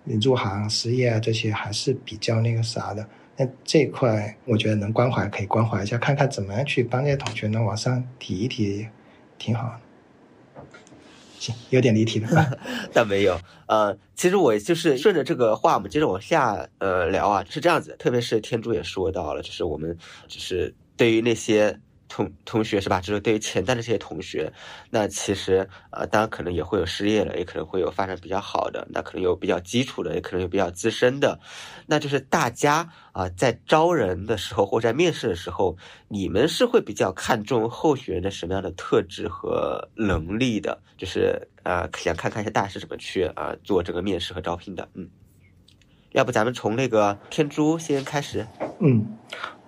你入行失业啊这些还是比较那个啥的。那这一块，我觉得能关怀可以关怀一下，看看怎么样去帮这些同学能往上提一提，挺好。行，有点离题了。但没有，呃，其实我就是顺着这个话，我们接着往下呃聊啊，是这样子。特别是天珠也说到了，就是我们就是。对于那些同同学是吧？就是对于潜在的这些同学，那其实呃，当然可能也会有失业的，也可能会有发展比较好的，那可能有比较基础的，也可能有比较资深的。那就是大家啊，在招人的时候或在面试的时候，你们是会比较看重候选人的什么样的特质和能力的？就是呃，想看看一下大家是怎么去啊做这个面试和招聘的。嗯，要不咱们从那个天珠先开始？嗯。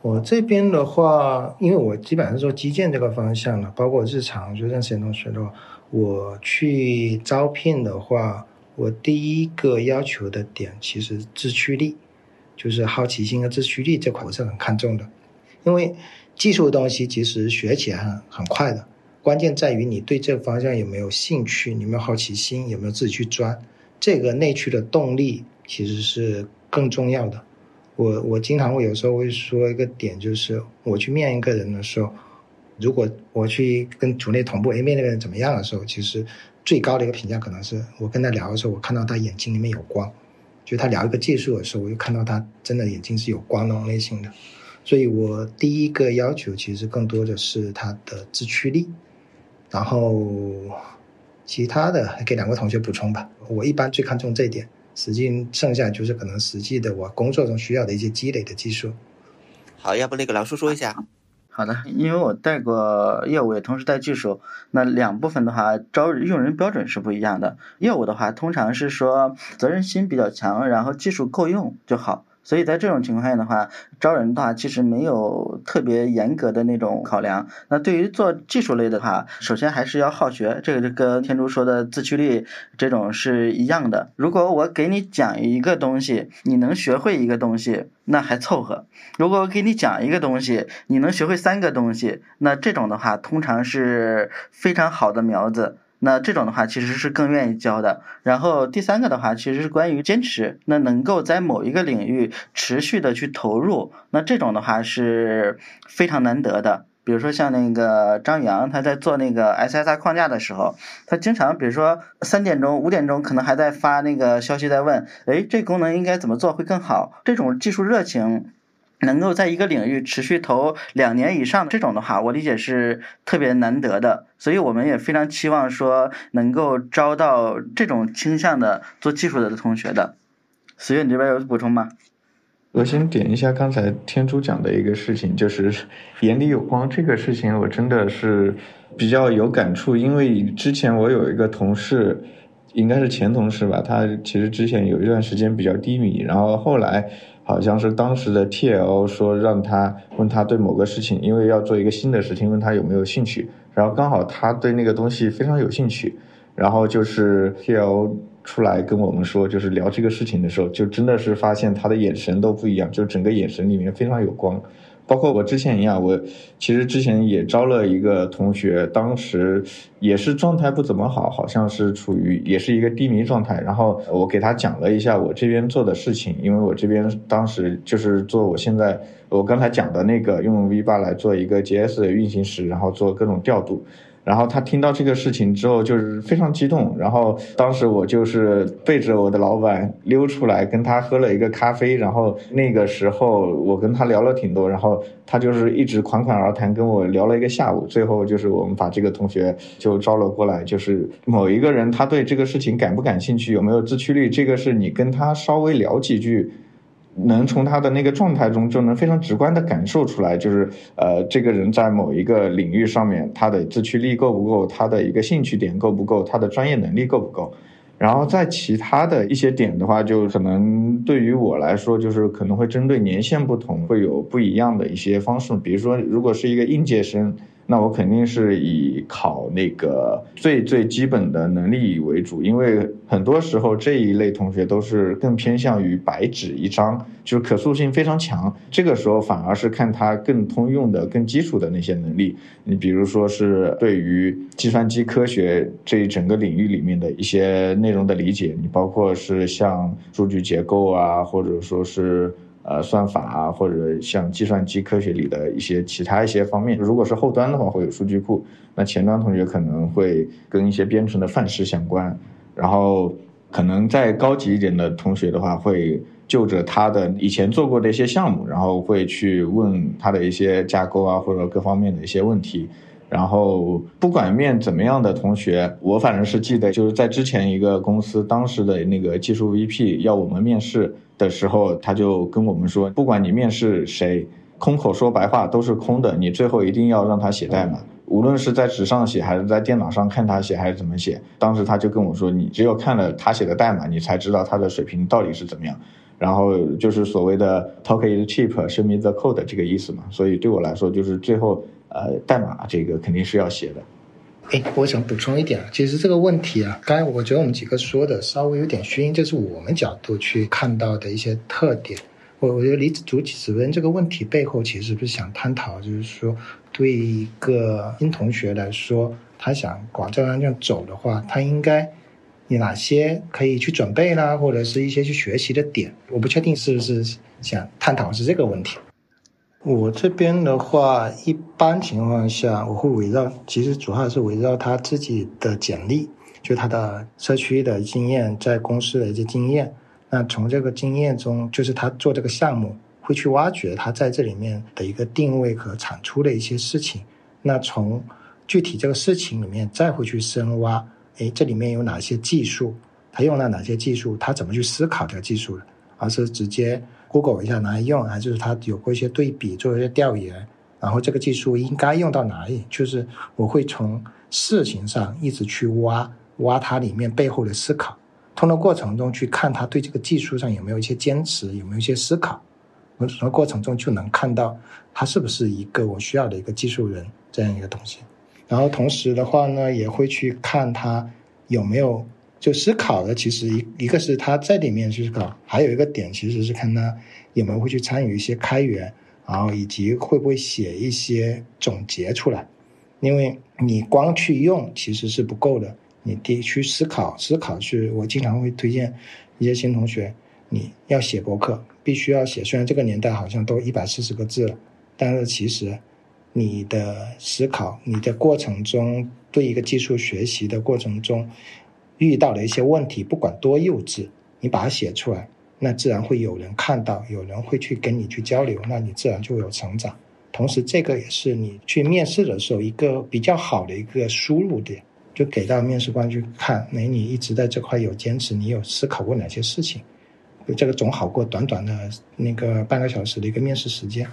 我这边的话，因为我基本上是做基建这个方向的，包括日常就认识些同学的话，我去招聘的话，我第一个要求的点其实自驱力，就是好奇心和自驱力这块我是很看重的，因为技术的东西其实学起来很很快的，关键在于你对这个方向有没有兴趣，你有没有好奇心，有没有自己去钻，这个内驱的动力其实是更重要的。我我经常会有时候会说一个点，就是我去面一个人的时候，如果我去跟组内同步，哎，面那个人怎么样的时候，其实最高的一个评价可能是我跟他聊的时候，我看到他眼睛里面有光，就他聊一个技术的时候，我就看到他真的眼睛是有光那种类型的。所以我第一个要求其实更多的是他的自驱力，然后其他的给两位同学补充吧。我一般最看重这一点。实际剩下就是可能实际的我工作中需要的一些积累的技术。好，要不那个老叔说一下。好的，因为我带过业务，也同时带技术，那两部分的话，招用人标准是不一样的。业务的话，通常是说责任心比较强，然后技术够用就好。所以在这种情况下的话，招人的话其实没有特别严格的那种考量。那对于做技术类的话，首先还是要好学，这个就跟天珠说的自驱力这种是一样的。如果我给你讲一个东西，你能学会一个东西，那还凑合；如果我给你讲一个东西，你能学会三个东西，那这种的话通常是非常好的苗子。那这种的话，其实是更愿意教的。然后第三个的话，其实是关于坚持，那能够在某一个领域持续的去投入，那这种的话是非常难得的。比如说像那个张宇阳，他在做那个 SSR 框架的时候，他经常比如说三点钟、五点钟可能还在发那个消息在问，哎，这功能应该怎么做会更好？这种技术热情。能够在一个领域持续投两年以上的这种的话，我理解是特别难得的，所以我们也非常期望说能够招到这种倾向的做技术的同学的。思月，你这边有补充吗？我先点一下刚才天珠讲的一个事情，就是眼里有光这个事情，我真的是比较有感触，因为之前我有一个同事，应该是前同事吧，他其实之前有一段时间比较低迷，然后后来。好像是当时的 TL 说让他问他对某个事情，因为要做一个新的事情，问他有没有兴趣。然后刚好他对那个东西非常有兴趣，然后就是 TL 出来跟我们说，就是聊这个事情的时候，就真的是发现他的眼神都不一样，就整个眼神里面非常有光。包括我之前一样，我其实之前也招了一个同学，当时也是状态不怎么好，好像是处于也是一个低迷状态。然后我给他讲了一下我这边做的事情，因为我这边当时就是做我现在我刚才讲的那个用 V 八来做一个 GS 的运行时，然后做各种调度。然后他听到这个事情之后，就是非常激动。然后当时我就是背着我的老板溜出来跟他喝了一个咖啡。然后那个时候我跟他聊了挺多，然后他就是一直款款而谈，跟我聊了一个下午。最后就是我们把这个同学就招了过来。就是某一个人他对这个事情感不感兴趣，有没有自驱力，这个是你跟他稍微聊几句。能从他的那个状态中就能非常直观的感受出来，就是呃，这个人在某一个领域上面，他的自驱力够不够，他的一个兴趣点够不够，他的专业能力够不够。然后在其他的一些点的话，就可能对于我来说，就是可能会针对年限不同，会有不一样的一些方式。比如说，如果是一个应届生。那我肯定是以考那个最最基本的能力为主，因为很多时候这一类同学都是更偏向于白纸一张，就是可塑性非常强。这个时候反而是看他更通用的、更基础的那些能力。你比如说是对于计算机科学这一整个领域里面的一些内容的理解，你包括是像数据结构啊，或者说是。呃，算法啊，或者像计算机科学里的一些其他一些方面，如果是后端的话，会有数据库；那前端同学可能会跟一些编程的范式相关。然后，可能再高级一点的同学的话，会就着他的以前做过的一些项目，然后会去问他的一些架构啊，或者各方面的一些问题。然后，不管面怎么样的同学，我反正是记得，就是在之前一个公司，当时的那个技术 VP 要我们面试。的时候，他就跟我们说，不管你面试谁，空口说白话都是空的，你最后一定要让他写代码，无论是在纸上写还是在电脑上看他写还是怎么写。当时他就跟我说，你只有看了他写的代码，你才知道他的水平到底是怎么样。然后就是所谓的 talk is cheap, see the code 这个意思嘛。所以对我来说，就是最后呃代码这个肯定是要写的。哎，我想补充一点啊，其实这个问题啊，刚才我觉得我们几个说的稍微有点虚，这是我们角度去看到的一些特点。我我觉得李子竹子问这个问题背后，其实不是想探讨，就是说对一个新同学来说，他想往这方向走的话，他应该有哪些可以去准备啦，或者是一些去学习的点？我不确定是不是想探讨是这个问题。我这边的话，一般情况下，我会围绕，其实主要是围绕他自己的简历，就他的社区的经验，在公司的一些经验。那从这个经验中，就是他做这个项目，会去挖掘他在这里面的一个定位和产出的一些事情。那从具体这个事情里面，再会去深挖，哎，这里面有哪些技术，他用了哪些技术，他怎么去思考这个技术的，而是直接。Google 一下拿来用，还是他有过一些对比，做一些调研，然后这个技术应该用到哪里？就是我会从事情上一直去挖挖它里面背后的思考，通过过程中去看他对这个技术上有没有一些坚持，有没有一些思考。我从过程中就能看到他是不是一个我需要的一个技术人这样一个东西。然后同时的话呢，也会去看他有没有。就思考的，其实一一个是他在里面去思考，还有一个点其实是看他有没有会去参与一些开源，然后以及会不会写一些总结出来。因为你光去用其实是不够的，你得去思考。思考去我经常会推荐一些新同学，你要写博客，必须要写。虽然这个年代好像都一百四十个字了，但是其实你的思考，你的过程中对一个技术学习的过程中。遇到了一些问题，不管多幼稚，你把它写出来，那自然会有人看到，有人会去跟你去交流，那你自然就有成长。同时，这个也是你去面试的时候一个比较好的一个输入点，就给到面试官去看，哎，你一直在这块有坚持，你有思考过哪些事情？这个总好过短短的那个半个小时的一个面试时间。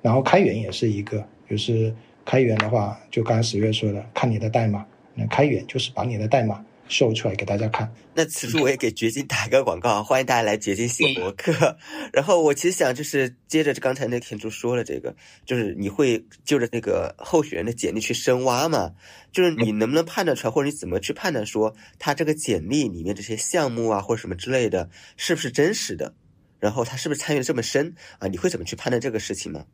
然后开源也是一个，就是开源的话，就刚才十月说的，看你的代码，那开源就是把你的代码。秀出来给大家看。那此处我也给掘金打一个广告，欢迎大家来掘金写博客。然后我其实想就是接着刚才那天就说了这个，就是你会就着那个候选人的简历去深挖嘛？就是你能不能判断出来，或者你怎么去判断说他这个简历里面这些项目啊或者什么之类的，是不是真实的？然后他是不是参与的这么深啊？你会怎么去判断这个事情吗？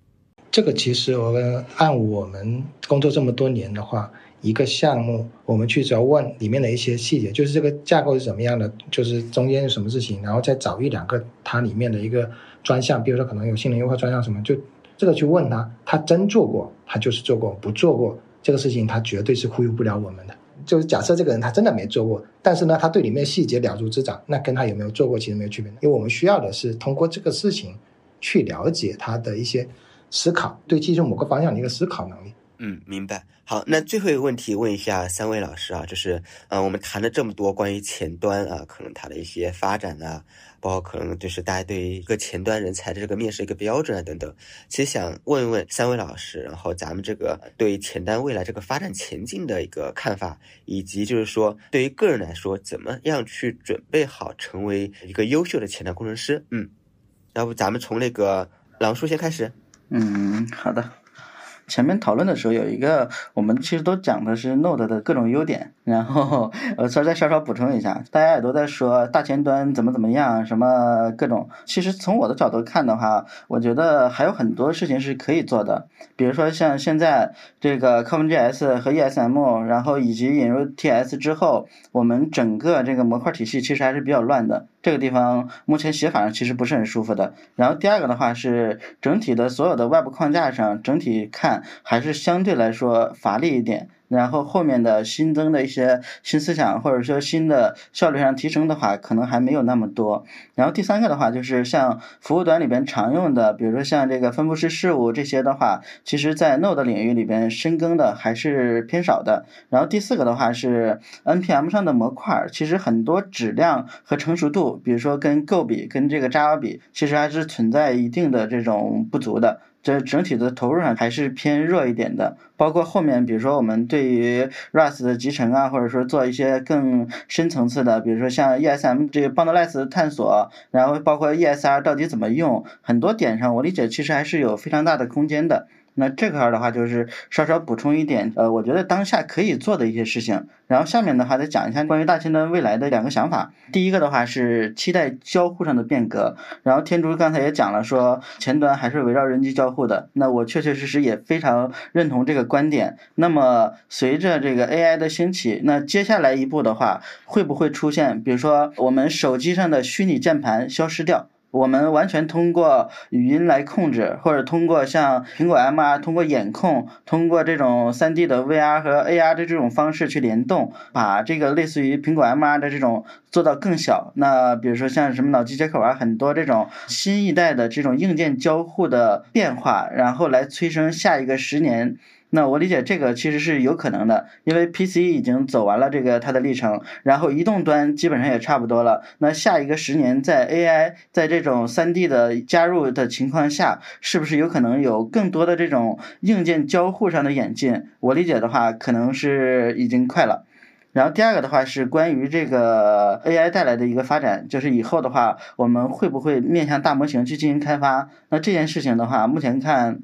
这个其实我们按我们工作这么多年的话。一个项目，我们去只要问里面的一些细节，就是这个架构是怎么样的，就是中间有什么事情，然后再找一两个它里面的一个专项，比如说可能有性能优化专项什么，就这个去问他，他真做过，他就是做过；不做过这个事情，他绝对是忽悠不了我们的。就是假设这个人他真的没做过，但是呢，他对里面细节了如指掌，那跟他有没有做过其实没有区别，因为我们需要的是通过这个事情去了解他的一些思考，对技术某个方向的一个思考能力。嗯，明白。好，那最后一个问题问一下三位老师啊，就是，嗯，我们谈了这么多关于前端啊，可能它的一些发展啊，包括可能就是大家对于一个前端人才的这个面试一个标准啊等等，其实想问一问三位老师，然后咱们这个对前端未来这个发展前进的一个看法，以及就是说对于个人来说，怎么样去准备好成为一个优秀的前端工程师？嗯，要不咱们从那个狼叔先开始。嗯，好的。前面讨论的时候有一个，我们其实都讲的是 Node 的各种优点，然后呃，再再稍稍补充一下，大家也都在说大前端怎么怎么样，什么各种。其实从我的角度看的话，我觉得还有很多事情是可以做的，比如说像现在这个 CommonJS 和 ESM，然后以及引入 TS 之后，我们整个这个模块体系其实还是比较乱的。这个地方目前写法上其实不是很舒服的。然后第二个的话是整体的所有的外部框架上，整体看还是相对来说乏力一点。然后后面的新增的一些新思想，或者说新的效率上提升的话，可能还没有那么多。然后第三个的话，就是像服务端里边常用的，比如说像这个分布式事务这些的话，其实在 Node 领域里边深耕的还是偏少的。然后第四个的话是 NPM 上的模块，其实很多质量和成熟度，比如说跟 Go 比，跟这个 Java 比，其实还是存在一定的这种不足的。这整体的投入上还是偏弱一点的。包括后面，比如说我们对于 Rust 的集成啊，或者说做一些更深层次的，比如说像 ESM 这个 Boundless 的探索，然后包括 ESR 到底怎么用，很多点上我理解其实还是有非常大的空间的。那这块儿的话，就是稍稍补充一点，呃，我觉得当下可以做的一些事情。然后下面的话再讲一下关于大前端未来的两个想法。第一个的话是期待交互上的变革。然后天竺刚才也讲了，说前端还是围绕人机交互的。那我确确实实也非常认同这个观点。那么随着这个 AI 的兴起，那接下来一步的话，会不会出现，比如说我们手机上的虚拟键盘消失掉？我们完全通过语音来控制，或者通过像苹果 MR，通过眼控，通过这种 3D 的 VR 和 AR 的这种方式去联动，把这个类似于苹果 MR 的这种做到更小。那比如说像什么脑机接口啊，很多这种新一代的这种硬件交互的变化，然后来催生下一个十年。那我理解这个其实是有可能的，因为 PC 已经走完了这个它的历程，然后移动端基本上也差不多了。那下一个十年，在 AI 在这种 3D 的加入的情况下，是不是有可能有更多的这种硬件交互上的演进？我理解的话，可能是已经快了。然后第二个的话是关于这个 AI 带来的一个发展，就是以后的话，我们会不会面向大模型去进行开发？那这件事情的话，目前看。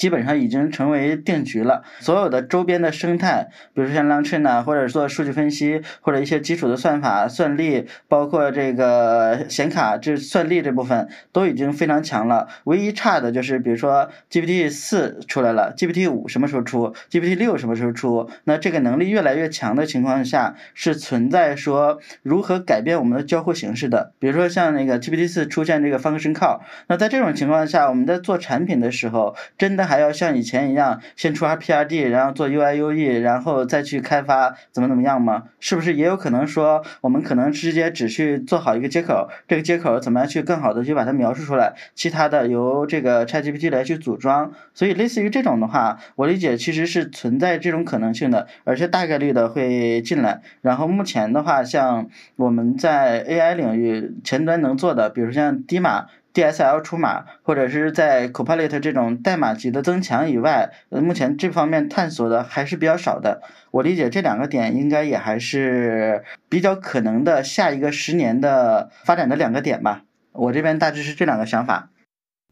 基本上已经成为定局了。所有的周边的生态，比如说像 LangChain 啊，或者做数据分析，或者一些基础的算法、算力，包括这个显卡，这算力这部分都已经非常强了。唯一差的就是，比如说 GPT 四出来了，GPT 五什么时候出？GPT 六什么时候出？那这个能力越来越强的情况下，是存在说如何改变我们的交互形式的。比如说像那个 GPT 四出现这个 Function Call，那在这种情况下，我们在做产品的时候，真的。还要像以前一样，先出 RPRD，然后做 UIUE，然后再去开发怎么怎么样吗？是不是也有可能说，我们可能直接只去做好一个接口，这个接口怎么样去更好的去把它描述出来，其他的由这个 ChatGPT 来去组装。所以类似于这种的话，我理解其实是存在这种可能性的，而且大概率的会进来。然后目前的话，像我们在 AI 领域前端能做的，比如像 D 码。DSL 出码，或者是在 Copilot 这种代码级的增强以外，呃，目前这方面探索的还是比较少的。我理解这两个点应该也还是比较可能的下一个十年的发展的两个点吧。我这边大致是这两个想法。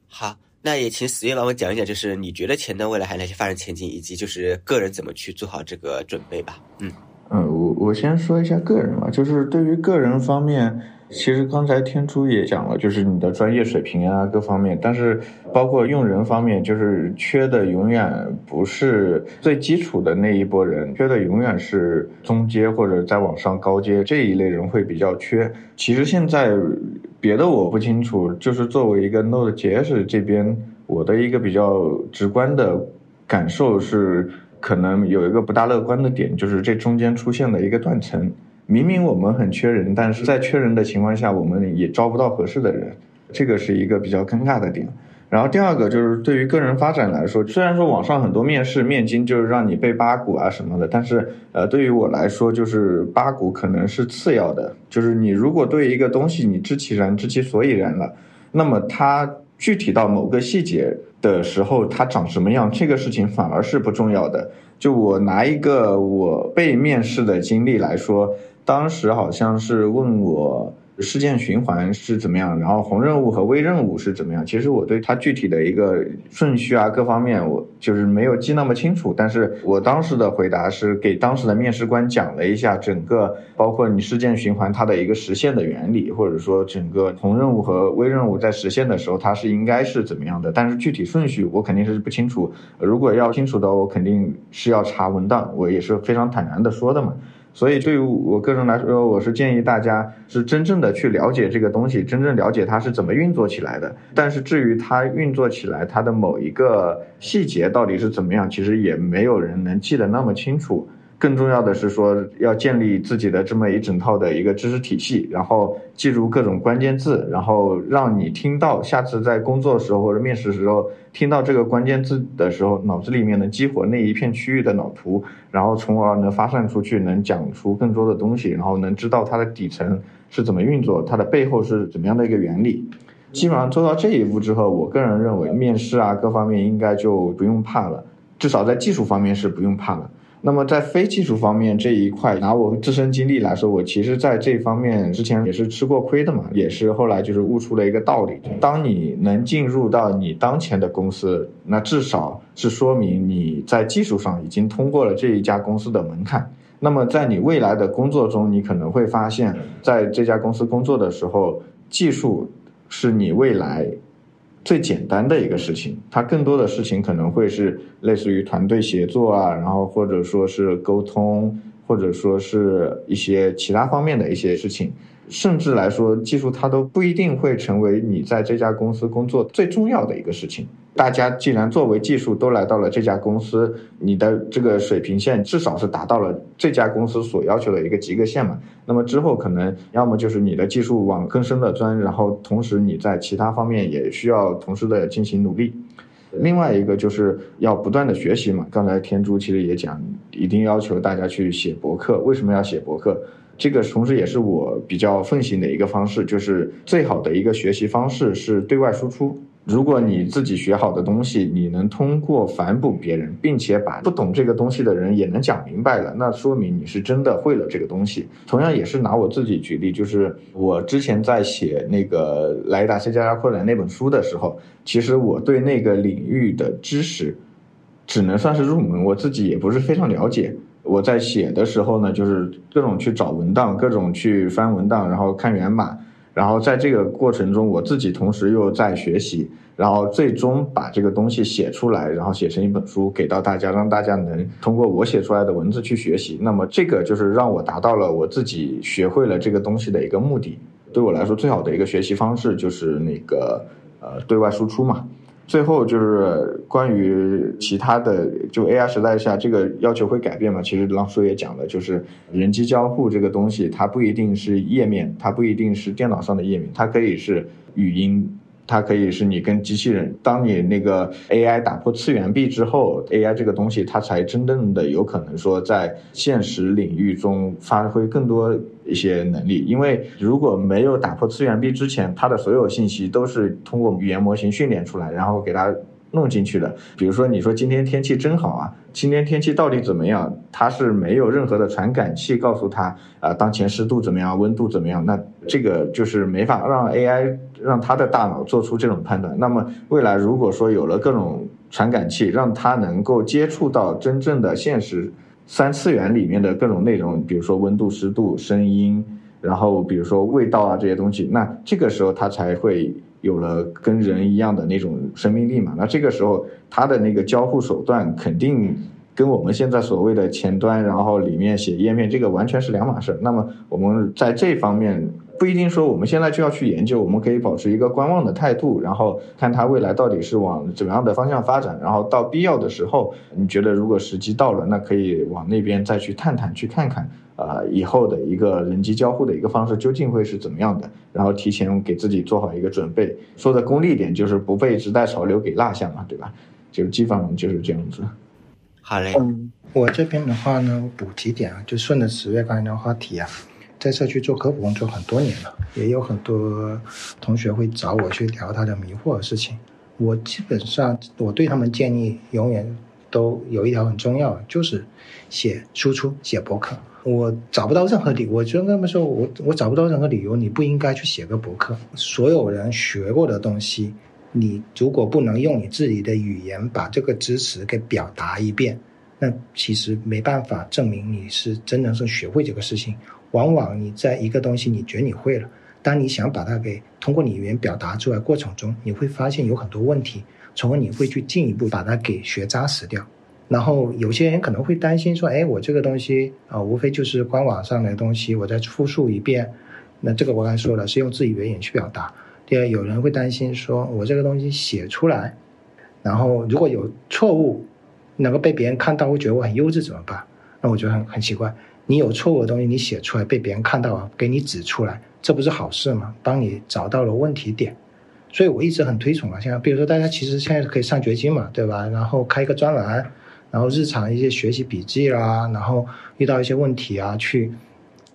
好，那也请死月帮我讲一讲，就是你觉得前端未来还有哪些发展前景，以及就是个人怎么去做好这个准备吧。嗯嗯，我我先说一下个人吧，就是对于个人方面。其实刚才天初也讲了，就是你的专业水平啊，各方面，但是包括用人方面，就是缺的永远不是最基础的那一波人，缺的永远是中阶或者再往上高阶这一类人会比较缺。其实现在别的我不清楚，就是作为一个 Node.js 这边，我的一个比较直观的感受是，可能有一个不大乐观的点，就是这中间出现了一个断层。明明我们很缺人，但是在缺人的情况下，我们也招不到合适的人，这个是一个比较尴尬的点。然后第二个就是对于个人发展来说，虽然说网上很多面试面经就是让你背八股啊什么的，但是呃对于我来说，就是八股可能是次要的。就是你如果对一个东西你知其然知其所以然了，那么它具体到某个细节的时候它长什么样，这个事情反而是不重要的。就我拿一个我被面试的经历来说。当时好像是问我。事件循环是怎么样？然后红任务和微任务是怎么样？其实我对它具体的一个顺序啊，各方面我就是没有记那么清楚。但是我当时的回答是给当时的面试官讲了一下整个，包括你事件循环它的一个实现的原理，或者说整个红任务和微任务在实现的时候它是应该是怎么样的。但是具体顺序我肯定是不清楚。如果要清楚的，我肯定是要查文档，我也是非常坦然的说的嘛。所以，对于我个人来说，我是建议大家是真正的去了解这个东西，真正了解它是怎么运作起来的。但是，至于它运作起来它的某一个细节到底是怎么样，其实也没有人能记得那么清楚。更重要的是说，要建立自己的这么一整套的一个知识体系，然后记住各种关键字，然后让你听到下次在工作时候或者面试时候听到这个关键字的时候，脑子里面能激活那一片区域的脑图，然后从而能发散出去，能讲出更多的东西，然后能知道它的底层是怎么运作，它的背后是怎么样的一个原理。基本上做到这一步之后，我个人认为面试啊各方面应该就不用怕了，至少在技术方面是不用怕了。那么在非技术方面这一块，拿我自身经历来说，我其实在这方面之前也是吃过亏的嘛，也是后来就是悟出了一个道理：当你能进入到你当前的公司，那至少是说明你在技术上已经通过了这一家公司的门槛。那么在你未来的工作中，你可能会发现，在这家公司工作的时候，技术是你未来。最简单的一个事情，它更多的事情可能会是类似于团队协作啊，然后或者说是沟通，或者说是一些其他方面的一些事情。甚至来说，技术它都不一定会成为你在这家公司工作最重要的一个事情。大家既然作为技术都来到了这家公司，你的这个水平线至少是达到了这家公司所要求的一个及格线嘛。那么之后可能要么就是你的技术往更深的钻，然后同时你在其他方面也需要同时的进行努力。另外一个就是要不断的学习嘛。刚才天珠其实也讲，一定要求大家去写博客。为什么要写博客？这个同时也是我比较奉行的一个方式，就是最好的一个学习方式是对外输出。如果你自己学好的东西，你能通过反哺别人，并且把不懂这个东西的人也能讲明白了，那说明你是真的会了这个东西。同样也是拿我自己举例，就是我之前在写那个《莱达西加加扩展》那本书的时候，其实我对那个领域的知识只能算是入门，我自己也不是非常了解。我在写的时候呢，就是各种去找文档，各种去翻文档，然后看源码，然后在这个过程中，我自己同时又在学习，然后最终把这个东西写出来，然后写成一本书给到大家，让大家能通过我写出来的文字去学习。那么这个就是让我达到了我自己学会了这个东西的一个目的。对我来说，最好的一个学习方式就是那个呃对外输出嘛。最后就是关于其他的，就 AI 时代下这个要求会改变嘛？其实郎叔也讲了，就是人机交互这个东西，它不一定是页面，它不一定是电脑上的页面，它可以是语音。它可以是你跟机器人，当你那个 AI 打破次元壁之后，AI 这个东西它才真正的有可能说在现实领域中发挥更多一些能力。因为如果没有打破次元壁之前，它的所有信息都是通过语言模型训练出来，然后给它。弄进去的，比如说你说今天天气真好啊，今天天气到底怎么样？它是没有任何的传感器告诉他啊，当前湿度怎么样，温度怎么样？那这个就是没法让 AI 让他的大脑做出这种判断。那么未来如果说有了各种传感器，让它能够接触到真正的现实三次元里面的各种内容，比如说温度、湿度、声音，然后比如说味道啊这些东西，那这个时候它才会。有了跟人一样的那种生命力嘛，那这个时候它的那个交互手段肯定跟我们现在所谓的前端，然后里面写页面这个完全是两码事。那么我们在这方面不一定说我们现在就要去研究，我们可以保持一个观望的态度，然后看它未来到底是往怎么样的方向发展，然后到必要的时候，你觉得如果时机到了，那可以往那边再去探探去看看。啊，以后的一个人机交互的一个方式究竟会是怎么样的？然后提前给自己做好一个准备。说的功利点，就是不被时代潮流给落下嘛，对吧？就基本上就是这样子。好嘞。嗯，我这边的话呢，补几点啊，就顺着十月刚才的话题啊，在社区做科普工作很多年了，也有很多同学会找我去聊他的迷惑的事情。我基本上我对他们建议，永远都有一条很重要，就是写输出，写博客。我找不到任何理，我就跟他们说，我我找不到任何理由，你不应该去写个博客。所有人学过的东西，你如果不能用你自己的语言把这个知识给表达一遍，那其实没办法证明你是真的是学会这个事情。往往你在一个东西你觉得你会了，当你想把它给通过你语言表达出来过程中，你会发现有很多问题，从而你会去进一步把它给学扎实掉。然后有些人可能会担心说：“哎，我这个东西啊，无非就是官网上的东西，我再复述一遍。那这个我刚才说了，是用自己语言去表达。第二，有人会担心说，我这个东西写出来，然后如果有错误，能够被别人看到，会觉得我很幼稚怎么办？那我觉得很很奇怪。你有错误的东西，你写出来被别人看到啊，给你指出来，这不是好事吗？帮你找到了问题点。所以我一直很推崇啊，像比如说大家其实现在可以上掘金嘛，对吧？然后开一个专栏。然后日常一些学习笔记啦，然后遇到一些问题啊，去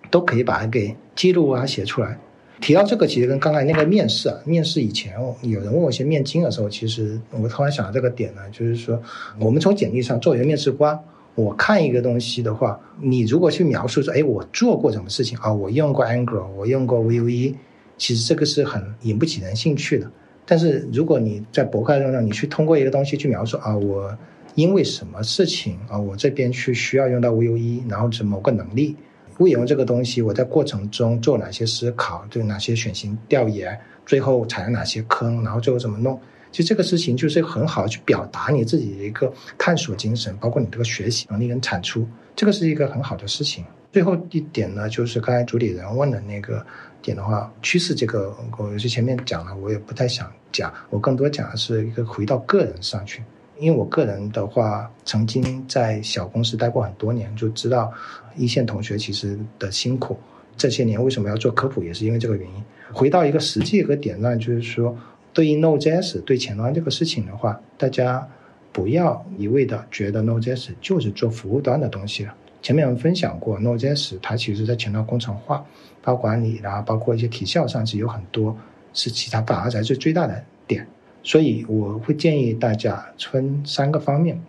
都可以把它给记录啊写出来。提到这个，其实跟刚才那个面试啊，面试以前有人问我一些面经的时候，其实我突然想到这个点呢，就是说，我们从简历上作为面试官，我看一个东西的话，你如果去描述说，哎，我做过什么事情啊，我用过 Angular，我用过 Vue，其实这个是很引不起人兴趣的。但是如果你在博客上，你去通过一个东西去描述啊，我因为什么事情啊，我这边去需要用到 Vue，然后是某个能力。为用这个东西，我在过程中做哪些思考，对哪些选型调研，最后踩了哪些坑，然后最后怎么弄？其实这个事情就是很好去表达你自己的一个探索精神，包括你这个学习能力跟产出，这个是一个很好的事情。最后一点呢，就是刚才主理人问的那个点的话，趋势这个，我就前面讲了，我也不太想讲，我更多讲的是一个回到个人上去。因为我个人的话，曾经在小公司待过很多年，就知道一线同学其实的辛苦。这些年为什么要做科普，也是因为这个原因。回到一个实际和点上，就是说，对于 Node.js 对前端这个事情的话，大家不要一味的觉得 Node.js 就是做服务端的东西了。前面我们分享过，Node.js 它其实在前端工程化、包管理啦，包括一些体效上是有很多是其他反而才是最大的点。所以我会建议大家分三个方面。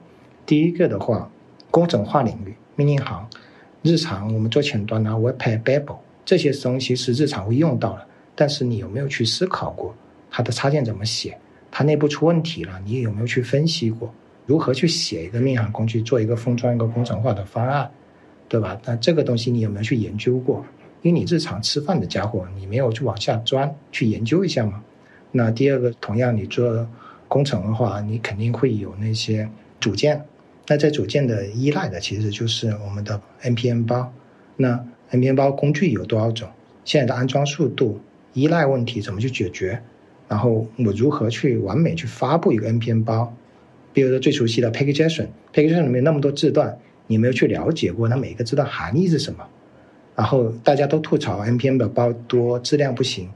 第一个的话，工程化领域，命令行，日常我们做前端呢，Webpack、Babel 这些东西是日常会用到的。但是你有没有去思考过它的插件怎么写？它内部出问题了，你有没有去分析过如何去写一个命令行工具，做一个封装一个工程化的方案，对吧？那这个东西你有没有去研究过？因为你日常吃饭的家伙，你没有去往下钻去研究一下吗？那第二个，同样你做工程的话，你肯定会有那些组件。那在组件的依赖的，其实就是我们的 npm 包。那 npm 包工具有多少种？现在的安装速度、依赖问题怎么去解决？然后我如何去完美去发布一个 npm 包？比如说最熟悉的 packaging，packaging 里面那么多字段，你没有去了解过它每一个字段含义是什么？然后大家都吐槽 npm 的包多，质量不行。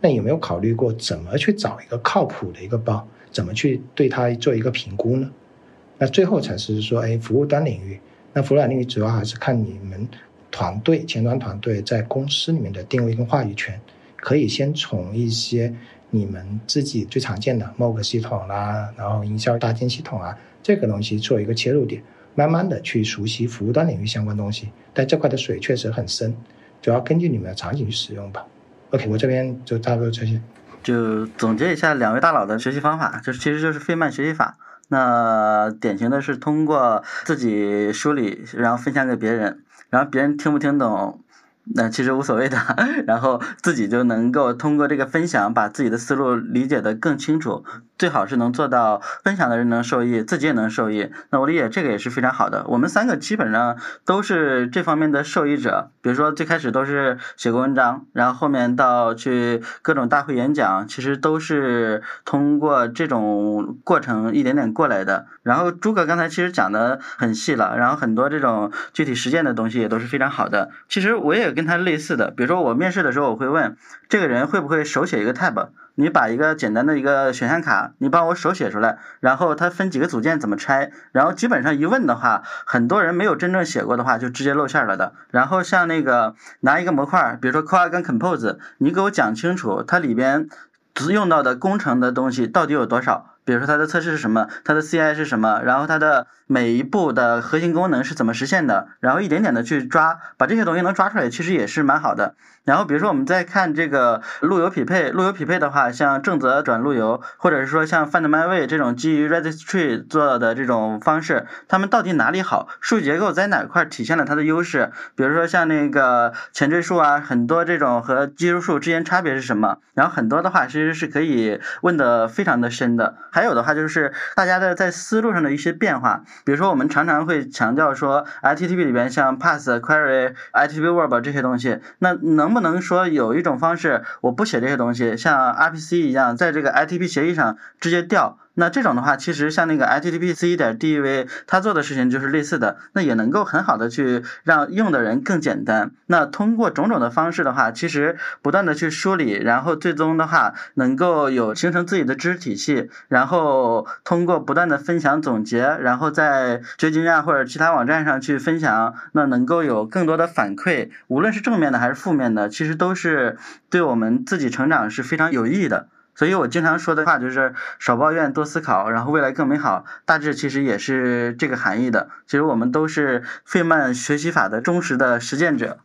那有没有考虑过怎么去找一个靠谱的一个包？怎么去对它做一个评估呢？那最后才是说，哎，服务端领域。那服务端领域主要还是看你们团队前端团队在公司里面的定位跟话语权。可以先从一些你们自己最常见的 Mog 系统啦，然后营销搭建系统啊，这个东西做一个切入点，慢慢的去熟悉服务端领域相关东西。但这块的水确实很深，主要根据你们的场景去使用吧。OK，我这边就差不多这些。就总结一下两位大佬的学习方法，就是其实就是费曼学习法。那典型的是通过自己梳理，然后分享给别人，然后别人听不听懂。那其实无所谓的，然后自己就能够通过这个分享，把自己的思路理解的更清楚。最好是能做到分享的人能受益，自己也能受益。那我理解这个也是非常好的。我们三个基本上都是这方面的受益者。比如说最开始都是写过文章，然后后面到去各种大会演讲，其实都是通过这种过程一点点过来的。然后诸葛刚才其实讲的很细了，然后很多这种具体实践的东西也都是非常好的。其实我也。跟他类似的，比如说我面试的时候，我会问这个人会不会手写一个 tab，你把一个简单的一个选项卡，你帮我手写出来，然后它分几个组件怎么拆，然后基本上一问的话，很多人没有真正写过的话，就直接露馅了的。然后像那个拿一个模块，比如说 c o r e 跟 Compose，你给我讲清楚它里边用到的工程的东西到底有多少。比如说它的测试是什么，它的 CI 是什么，然后它的每一步的核心功能是怎么实现的，然后一点点的去抓，把这些东西能抓出来，其实也是蛮好的。然后比如说我们再看这个路由匹配，路由匹配的话，像正则转路由，或者是说像 Find My Way 这种基于 Registry 做的这种方式，它们到底哪里好？数据结构在哪块体现了它的优势？比如说像那个前缀数啊，很多这种和基数数之间差别是什么？然后很多的话其实是可以问的非常的深的。还有的话就是大家的在思路上的一些变化，比如说我们常常会强调说，ITTP 里边像 Pass、Query、ITTP Verb 这些东西，那能不能说有一种方式，我不写这些东西，像 RPC 一样，在这个 ITP 协议上直接调？那这种的话，其实像那个 HTTP/C 点 DEV，它做的事情就是类似的，那也能够很好的去让用的人更简单。那通过种种的方式的话，其实不断的去梳理，然后最终的话能够有形成自己的知识体系，然后通过不断的分享总结，然后在掘金啊或者其他网站上去分享，那能够有更多的反馈，无论是正面的还是负面的，其实都是对我们自己成长是非常有益的。所以我经常说的话就是少抱怨，多思考，然后未来更美好。大致其实也是这个含义的。其实我们都是费曼学习法的忠实的实践者。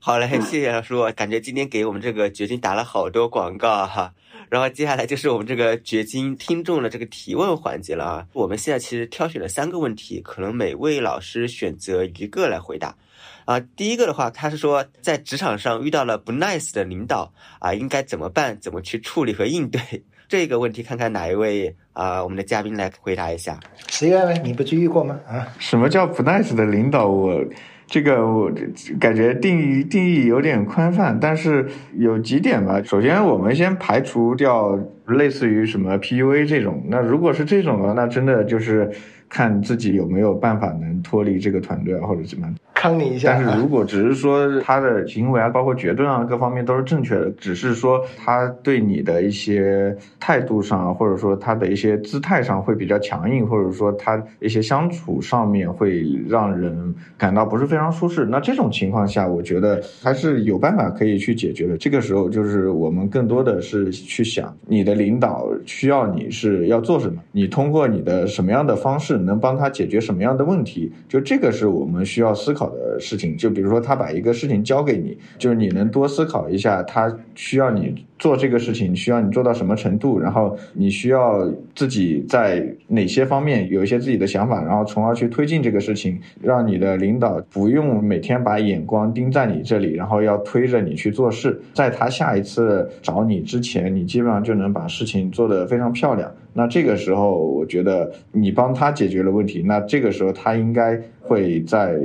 好嘞，谢谢老叔，感觉今天给我们这个掘金打了好多广告哈。然后接下来就是我们这个掘金听众的这个提问环节了啊。我们现在其实挑选了三个问题，可能每位老师选择一个来回答。啊，第一个的话，他是说在职场上遇到了不 nice 的领导啊，应该怎么办？怎么去处理和应对 这个问题？看看哪一位啊，我们的嘉宾来回答一下。十月呢？你不是遇过吗？啊？什么叫不 nice 的领导？我这个我感觉定义定义有点宽泛，但是有几点吧。首先，我们先排除掉类似于什么 PUA 这种。那如果是这种的，那真的就是看自己有没有办法能脱离这个团队啊，或者怎么样。坑你一下。但是如果只是说他的行为啊，包括决断啊，各方面都是正确的，只是说他对你的一些态度上，或者说他的一些姿态上会比较强硬，或者说他一些相处上面会让人感到不是非常舒适。那这种情况下，我觉得还是有办法可以去解决的。这个时候就是我们更多的是去想，你的领导需要你是要做什么，你通过你的什么样的方式能帮他解决什么样的问题，就这个是我们需要思考。的事情，就比如说他把一个事情交给你，就是你能多思考一下，他需要你做这个事情，需要你做到什么程度，然后你需要自己在哪些方面有一些自己的想法，然后从而去推进这个事情，让你的领导不用每天把眼光盯在你这里，然后要推着你去做事，在他下一次找你之前，你基本上就能把事情做得非常漂亮。那这个时候，我觉得你帮他解决了问题，那这个时候他应该会在。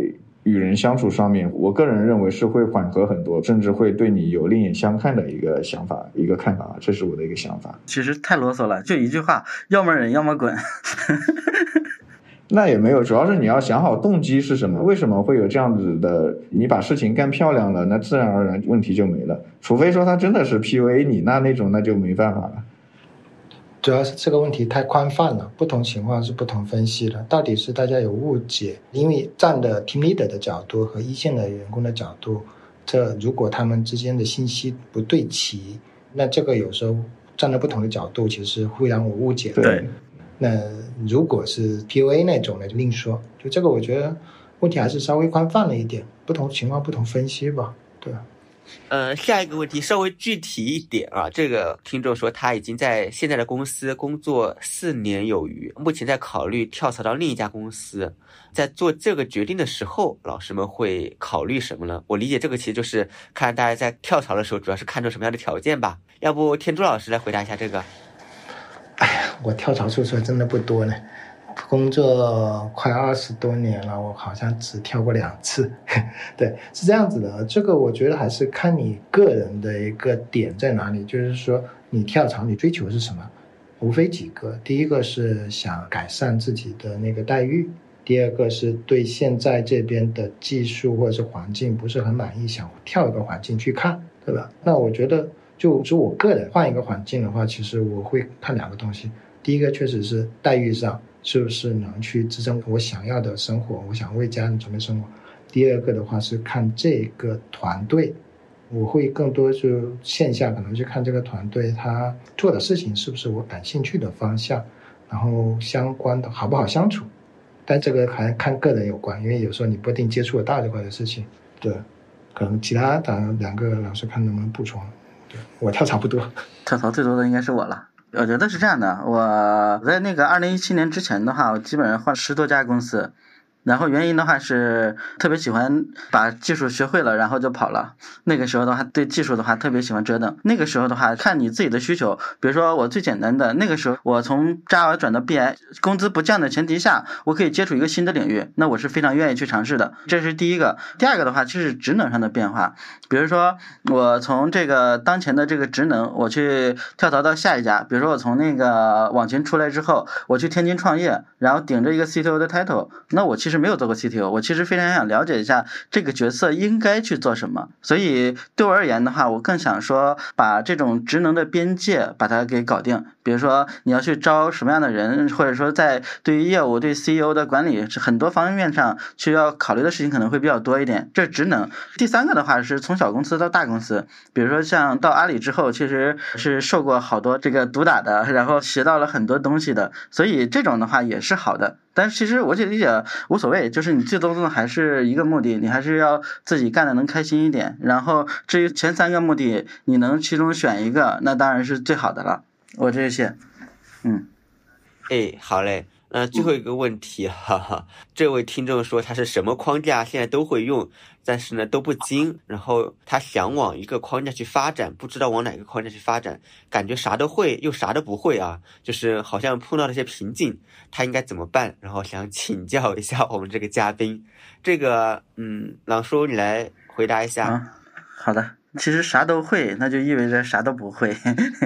与人相处上面，我个人认为是会缓和很多，甚至会对你有另眼相看的一个想法、一个看法，这是我的一个想法。其实太啰嗦了，就一句话，要么忍，要么滚。那也没有，主要是你要想好动机是什么，为什么会有这样子的？你把事情干漂亮了，那自然而然问题就没了。除非说他真的是 PUA 你，那那种那就没办法了。主要是这个问题太宽泛了，不同情况是不同分析的。到底是大家有误解，因为站的 team leader 的角度和一线的员工的角度，这如果他们之间的信息不对齐，那这个有时候站在不同的角度，其实会让我误解。对。那如果是 PUA 那种的，就另说。就这个，我觉得问题还是稍微宽泛了一点，不同情况不同分析吧。对。呃，下一个问题稍微具体一点啊。这个听众说他已经在现在的公司工作四年有余，目前在考虑跳槽到另一家公司。在做这个决定的时候，老师们会考虑什么呢？我理解这个其实就是看大家在跳槽的时候，主要是看重什么样的条件吧。要不天珠老师来回答一下这个？哎呀，我跳槽次数真的不多呢。工作快二十多年了，我好像只跳过两次。对，是这样子的。这个我觉得还是看你个人的一个点在哪里。就是说，你跳槽，你追求是什么？无非几个。第一个是想改善自己的那个待遇；第二个是对现在这边的技术或者是环境不是很满意，想跳一个环境去看，对吧？那我觉得，就是我个人换一个环境的话，其实我会看两个东西。第一个确实是待遇上。是不是能去支撑我想要的生活？我想为家人准备生活。第二个的话是看这个团队，我会更多就线下可能去看这个团队他做的事情是不是我感兴趣的方向，然后相关的好不好相处。但这个还看个人有关，因为有时候你不一定接触得到这块的事情。对，可能其他的两个老师看能不能补充。对我跳槽不多，跳槽最多的应该是我了。我觉得是这样的，我在那个二零一七年之前的话，我基本上换十多家公司，然后原因的话是特别喜欢把技术学会了，然后就跑了。那个时候的话，对技术的话特别喜欢折腾。那个时候的话，看你自己的需求。比如说我最简单的，那个时候我从 Java 转到 BI，工资不降的前提下，我可以接触一个新的领域，那我是非常愿意去尝试的。这是第一个。第二个的话，就是职能上的变化。比如说我从这个当前的这个职能，我去跳槽到下一家。比如说我从那个网群出来之后，我去天津创业，然后顶着一个 CTO 的 title，那我其实没有做过 CTO，我其实非常想了解一下这个角色应该去做什么。所以对我而言的话，我更想说把这种职能的边界把它给搞定。比如说你要去招什么样的人，或者说在对于业务、对 CEO 的管理很多方面上需要考虑的事情可能会比较多一点。这职能。第三个的话是从小公司到大公司，比如说像到阿里之后，其实是受过好多这个毒打的，然后学到了很多东西的，所以这种的话也是好的。但其实我就理解无所谓，就是你最终的还是一个目的，你还是要自己干的能开心一点。然后至于前三个目的，你能其中选一个，那当然是最好的了。我这些，嗯，哎，好嘞。那最后一个问题，哈哈，这位听众说他是什么框架现在都会用，但是呢都不精，然后他想往一个框架去发展，不知道往哪个框架去发展，感觉啥都会又啥都不会啊，就是好像碰到了些瓶颈，他应该怎么办？然后想请教一下我们这个嘉宾，这个，嗯，朗叔你来回答一下。啊，好的。其实啥都会，那就意味着啥都不会，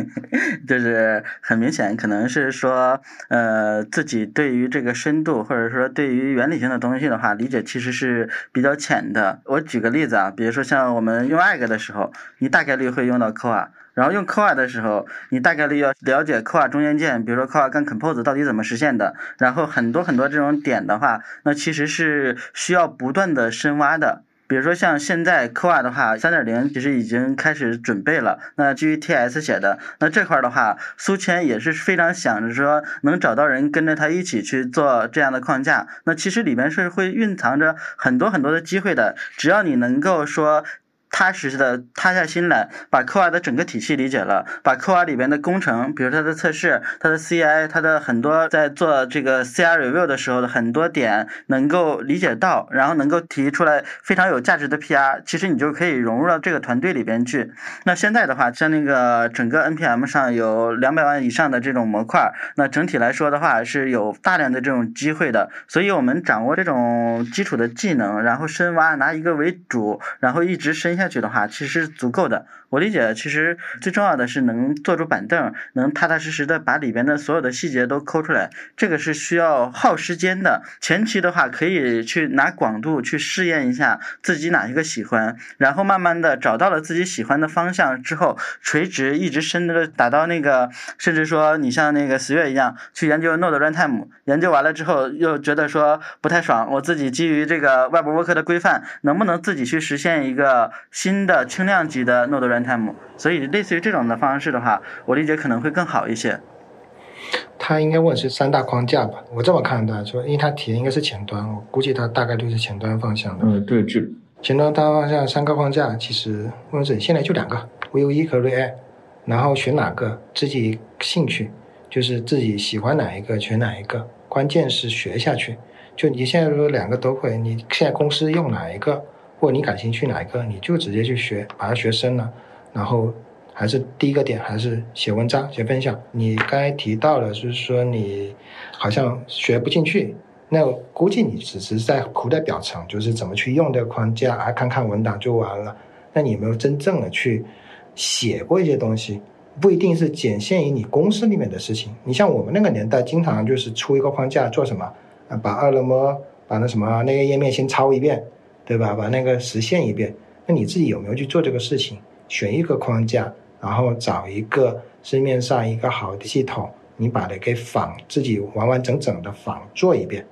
就是很明显，可能是说，呃，自己对于这个深度或者说对于原理性的东西的话，理解其实是比较浅的。我举个例子啊，比如说像我们用 Egg 的时候，你大概率会用到 Core，然后用 Core 的时候，你大概率要了解 Core 中间件，比如说 Core 跟 Compose 到底怎么实现的，然后很多很多这种点的话，那其实是需要不断的深挖的。比如说像现在科瓦的话，三点零其实已经开始准备了。那基于 TS 写的，那这块的话，苏谦也是非常想着说能找到人跟着他一起去做这样的框架。那其实里面是会蕴藏着很多很多的机会的，只要你能够说。踏实实的塌下心来，把科瓦的整个体系理解了，把科瓦里边的工程，比如它的测试、它的 CI、它的很多在做这个 CI review 的时候的很多点能够理解到，然后能够提出来非常有价值的 PR，其实你就可以融入到这个团队里边去。那现在的话，像那个整个 NPM 上有两百万以上的这种模块，那整体来说的话是有大量的这种机会的。所以我们掌握这种基础的技能，然后深挖，拿一个为主，然后一直深。下去的话，其实足够的。我理解，其实最重要的是能坐住板凳，能踏踏实实的把里边的所有的细节都抠出来。这个是需要耗时间的。前期的话，可以去拿广度去试验一下自己哪一个喜欢，然后慢慢的找到了自己喜欢的方向之后，垂直一直深的打到那个，甚至说你像那个十月一样去研究 Node Runtime，研究完了之后又觉得说不太爽，我自己基于这个外部 work 的规范，能不能自己去实现一个新的轻量级的 Node Run。time，所以类似于这种的方式的话，我理解可能会更好一些。他应该问是三大框架吧？我这么看的，说因为他提的应该是前端，我估计他大概率是前端方向的。嗯，对，就前端大方向三个框架，其实问是现在就两个，Vue 和 React，然后选哪个自己兴趣，就是自己喜欢哪一个选哪一个，关键是学下去。就你现在说两个都会，你现在公司用哪一个，或者你感兴趣哪一个，你就直接去学，把它学深了。然后还是第一个点，还是写文章、写分享。你刚才提到了，就是说你好像学不进去，那估计你只是在苦在表层，就是怎么去用这个框架，啊，看看文档就完了。那你有没有真正的去写过一些东西？不一定是仅限于你公司里面的事情。你像我们那个年代，经常就是出一个框架做什么？把二楼模把那什么那个页面先抄一遍，对吧？把那个实现一遍。那你自己有没有去做这个事情？选一个框架，然后找一个市面上一个好的系统，你把它给仿，自己完完整整的仿做一遍，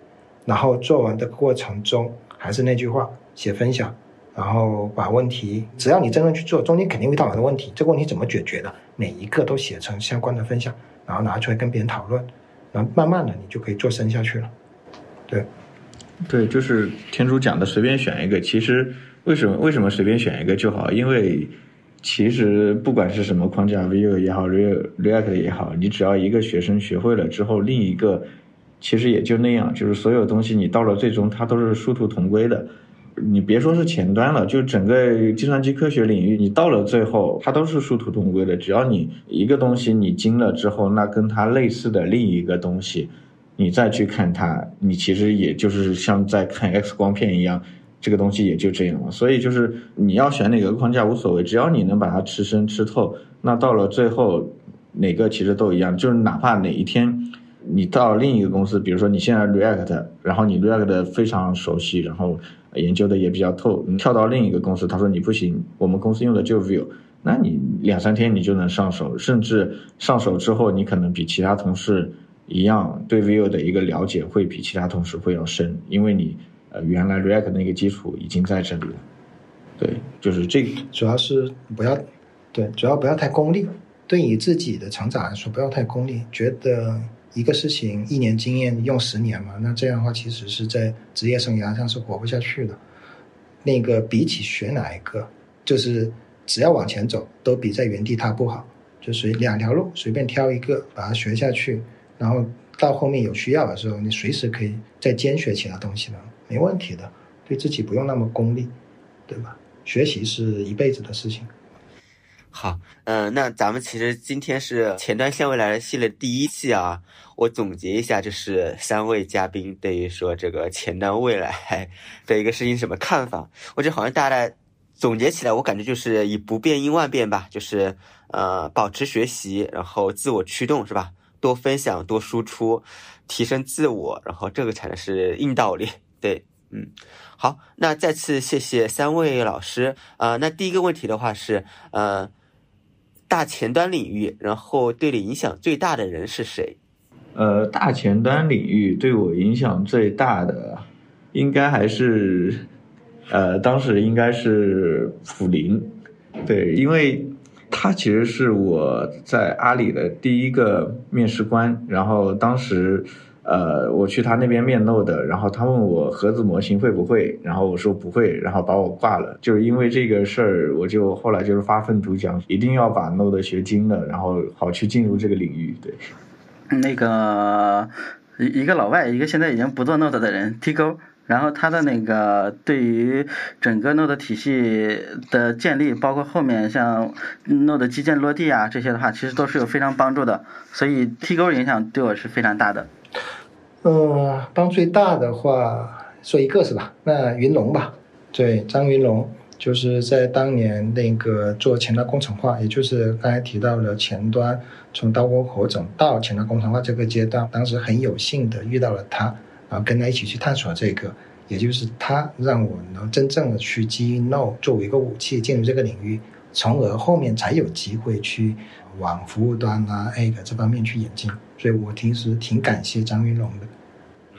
然后做完的过程中，还是那句话，写分享，然后把问题，只要你真正去做，中间肯定会遇到很多问题，这个问题怎么解决的，每一个都写成相关的分享，然后拿出来跟别人讨论，然后慢慢的你就可以做深下去了。对，对，就是天主讲的随便选一个，其实为什么为什么随便选一个就好？因为其实不管是什么框架，Vue 也好，React 也好，你只要一个学生学会了之后，另一个其实也就那样，就是所有东西你到了最终它都是殊途同归的。你别说是前端了，就整个计算机科学领域，你到了最后它都是殊途同归的。只要你一个东西你精了之后，那跟它类似的另一个东西，你再去看它，你其实也就是像在看 X 光片一样，这个东西也就这样了。所以就是你要选哪个框架无所谓，只要你能把它吃深吃透，那到了最后哪个其实都一样。就是哪怕哪一天。你到另一个公司，比如说你现在 React，然后你 React 非常熟悉，然后研究的也比较透，你跳到另一个公司，他说你不行，我们公司用的就 Vue，那你两三天你就能上手，甚至上手之后，你可能比其他同事一样对 Vue 的一个了解会比其他同事会要深，因为你呃原来 React 那个基础已经在这里了。对，就是这，主要是不要，对，主要不要太功利，对你自己的成长来说不要太功利，觉得。一个事情一年经验用十年嘛，那这样的话其实是在职业生涯上是活不下去的。那个比起学哪一个，就是只要往前走，都比在原地踏步好。就随两条路随便挑一个，把它学下去，然后到后面有需要的时候，你随时可以再兼学其他东西的，没问题的。对自己不用那么功利，对吧？学习是一辈子的事情。好，嗯，那咱们其实今天是前端向未来的系列第一期啊。我总结一下，就是三位嘉宾对于说这个前端未来的一个事情什么看法？我觉得好像大概总结起来，我感觉就是以不变应万变吧，就是呃保持学习，然后自我驱动是吧？多分享，多输出，提升自我，然后这个才是硬道理。对，嗯，好，那再次谢谢三位老师啊。那第一个问题的话是，呃。大前端领域，然后对你影响最大的人是谁？呃，大前端领域对我影响最大的，应该还是，呃，当时应该是普林，对，因为他其实是我在阿里的第一个面试官，然后当时。呃，我去他那边面 Node，然后他问我盒子模型会不会，然后我说不会，然后把我挂了。就是因为这个事儿，我就后来就是发愤图强，一定要把 Node 学精了，然后好去进入这个领域。对，那个一一个老外，一个现在已经不做 Node 的人，T 勾，然后他的那个对于整个 Node 体系的建立，包括后面像 Node 基建落地啊这些的话，其实都是有非常帮助的。所以 T 勾影响对我是非常大的。嗯，帮最大的话说一个是吧？那云龙吧，对，张云龙就是在当年那个做前端工程化，也就是刚才提到的前端从刀工火种到前端工程化这个阶段，当时很有幸的遇到了他，然后跟他一起去探索这个，也就是他让我能真正的去基于 Node 作为一个武器进入这个领域，从而后面才有机会去往服务端啊 A 个这方面去演进。所以我平时挺感谢张云龙的。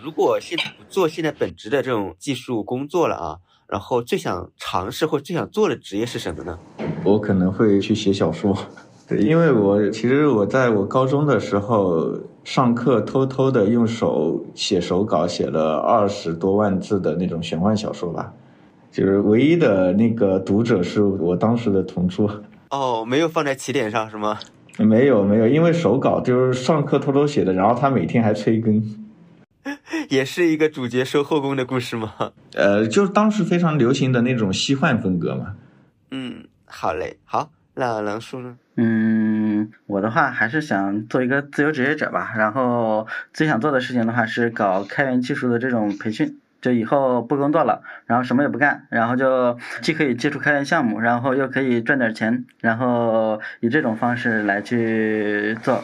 如果现在不做现在本职的这种技术工作了啊，然后最想尝试或最想做的职业是什么呢？我可能会去写小说，对，因为我其实我在我高中的时候上课偷偷的用手写手稿，写了二十多万字的那种玄幻小说吧，就是唯一的那个读者是我当时的同桌。哦，没有放在起点上是吗？没有没有，因为手稿就是上课偷偷写的，然后他每天还催更，也是一个主角收后宫的故事吗？呃，就是当时非常流行的那种西幻风格嘛。嗯，好嘞，好，那梁叔呢？嗯，我的话还是想做一个自由职业者吧，然后最想做的事情的话是搞开源技术的这种培训。就以后不工作了，然后什么也不干，然后就既可以接触开源项目，然后又可以赚点钱，然后以这种方式来去做。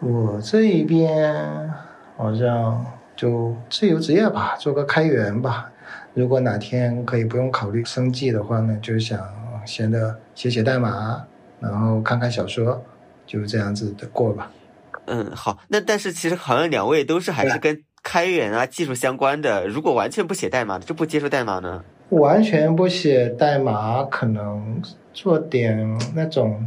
我这一边好像就自由职业吧，做个开源吧。如果哪天可以不用考虑生计的话呢，就想闲的写写代码，然后看看小说，就这样子的过吧。嗯，好。那但是其实好像两位都是还是跟。开源啊，技术相关的，如果完全不写代码的，就不接触代码呢？完全不写代码，可能做点那种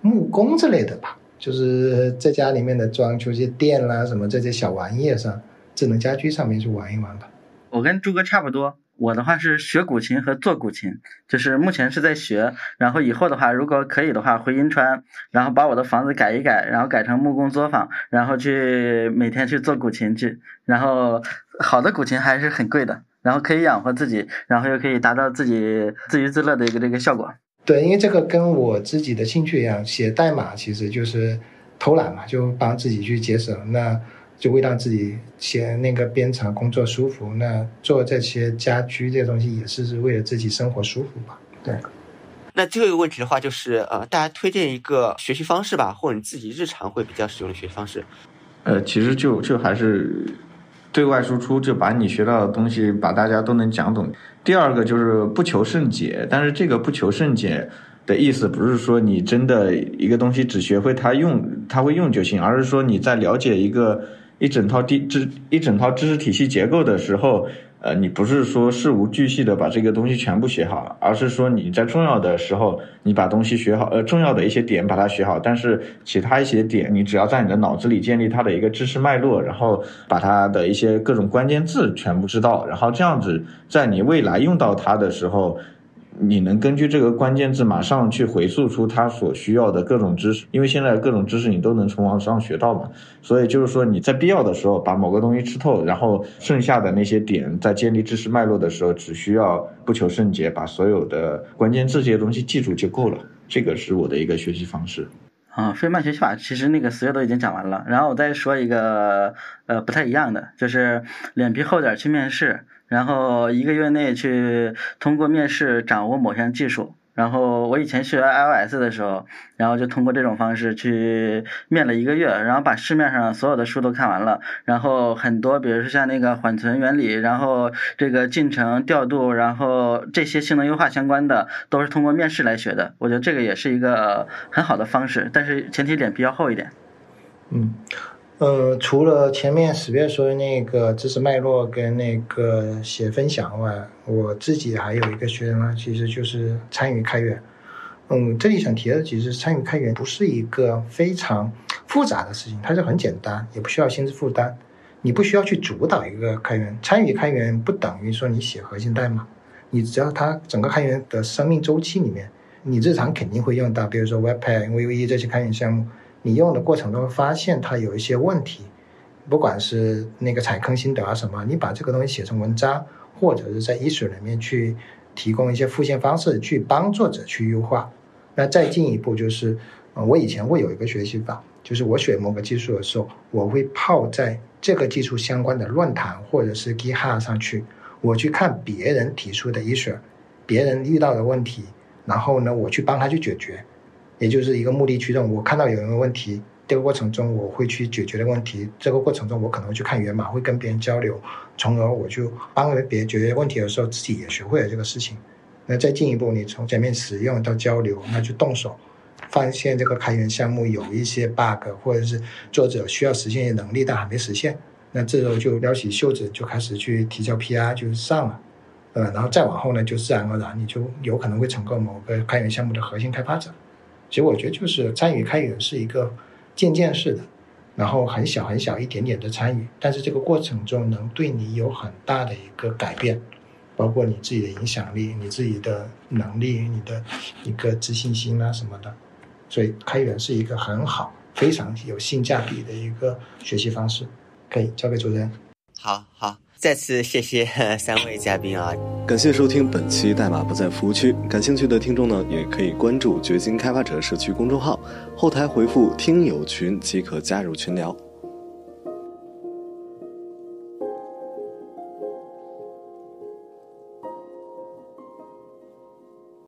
木工之类的吧，就是在家里面的装修些电啦什么这些小玩意上，智能家居上面去玩一玩吧。我跟朱哥差不多，我的话是学古琴和做古琴，就是目前是在学，然后以后的话，如果可以的话，回银川，然后把我的房子改一改，然后改成木工作坊，然后去每天去做古琴去，然后好的古琴还是很贵的，然后可以养活自己，然后又可以达到自己自娱自乐的一个这个效果。对，因为这个跟我自己的兴趣一样，写代码其实就是偷懒嘛，就帮自己去节省那。就为让自己先那个编程工作舒服，那做这些家居这些东西也是是为了自己生活舒服吧？对。那最后一个问题的话，就是呃，大家推荐一个学习方式吧，或者你自己日常会比较使用的学习方式。呃，其实就就还是对外输出，就把你学到的东西把大家都能讲懂。第二个就是不求甚解，但是这个不求甚解的意思不是说你真的一个东西只学会它用，它会用就行，而是说你在了解一个。一整套知知一整套知识体系结构的时候，呃，你不是说事无巨细的把这个东西全部学好，而是说你在重要的时候你把东西学好，呃，重要的一些点把它学好，但是其他一些点你只要在你的脑子里建立它的一个知识脉络，然后把它的一些各种关键字全部知道，然后这样子在你未来用到它的时候。你能根据这个关键字马上去回溯出他所需要的各种知识，因为现在各种知识你都能从网上学到嘛，所以就是说你在必要的时候把某个东西吃透，然后剩下的那些点在建立知识脉络的时候，只需要不求甚解，把所有的关键字这些东西记住就够了。这个是我的一个学习方式。啊，费曼学习法其实那个所有都已经讲完了，然后我再说一个呃不太一样的，就是脸皮厚点去面试。然后一个月内去通过面试掌握某项技术。然后我以前学 iOS 的时候，然后就通过这种方式去面了一个月，然后把市面上所有的书都看完了。然后很多，比如说像那个缓存原理，然后这个进程调度，然后这些性能优化相关的，都是通过面试来学的。我觉得这个也是一个很好的方式，但是前提脸皮要厚一点。嗯。呃，除了前面史月说的那个知识脉络跟那个写分享外，我自己还有一个学呢，其实就是参与开源。嗯，这里想提的其实参与开源不是一个非常复杂的事情，它是很简单，也不需要心智负担。你不需要去主导一个开源，参与开源不等于说你写核心代码，你只要它整个开源的生命周期里面，你日常肯定会用到，比如说 Webpack、Vue 这些开源项目。你用的过程中发现它有一些问题，不管是那个踩坑心得啊什么，你把这个东西写成文章，或者是在 i s 里面去提供一些复现方式，去帮作者去优化。那再进一步就是，呃，我以前会有一个学习法，就是我学某个技术的时候，我会泡在这个技术相关的论坛或者是 GitHub 上去，我去看别人提出的 issue，别人遇到的问题，然后呢，我去帮他去解决。也就是一个目的驱动。我看到有人的问题，这个过程中我会去解决的问题。这个过程中我可能去看源码，会跟别人交流，从而我就帮别人解决问题的时候，自己也学会了这个事情。那再进一步，你从前面使用到交流，那就动手，发现这个开源项目有一些 bug，或者是作者需要实现的能力但还没实现，那这时候就撩起袖子就开始去提交 PR 就上了，呃，然后再往后呢，就自然而然你就有可能会成为某个开源项目的核心开发者。其实我觉得就是参与开源是一个渐渐式的，然后很小很小一点点的参与，但是这个过程中能对你有很大的一个改变，包括你自己的影响力、你自己的能力、你的一个自信心啊什么的，所以开源是一个很好、非常有性价比的一个学习方式。可以交给主持人。好好。再次谢谢 三位嘉宾啊！感谢收听本期代码不在服务区。感兴趣的听众呢，也可以关注掘金开发者社区公众号，后台回复“听友群”即可加入群聊。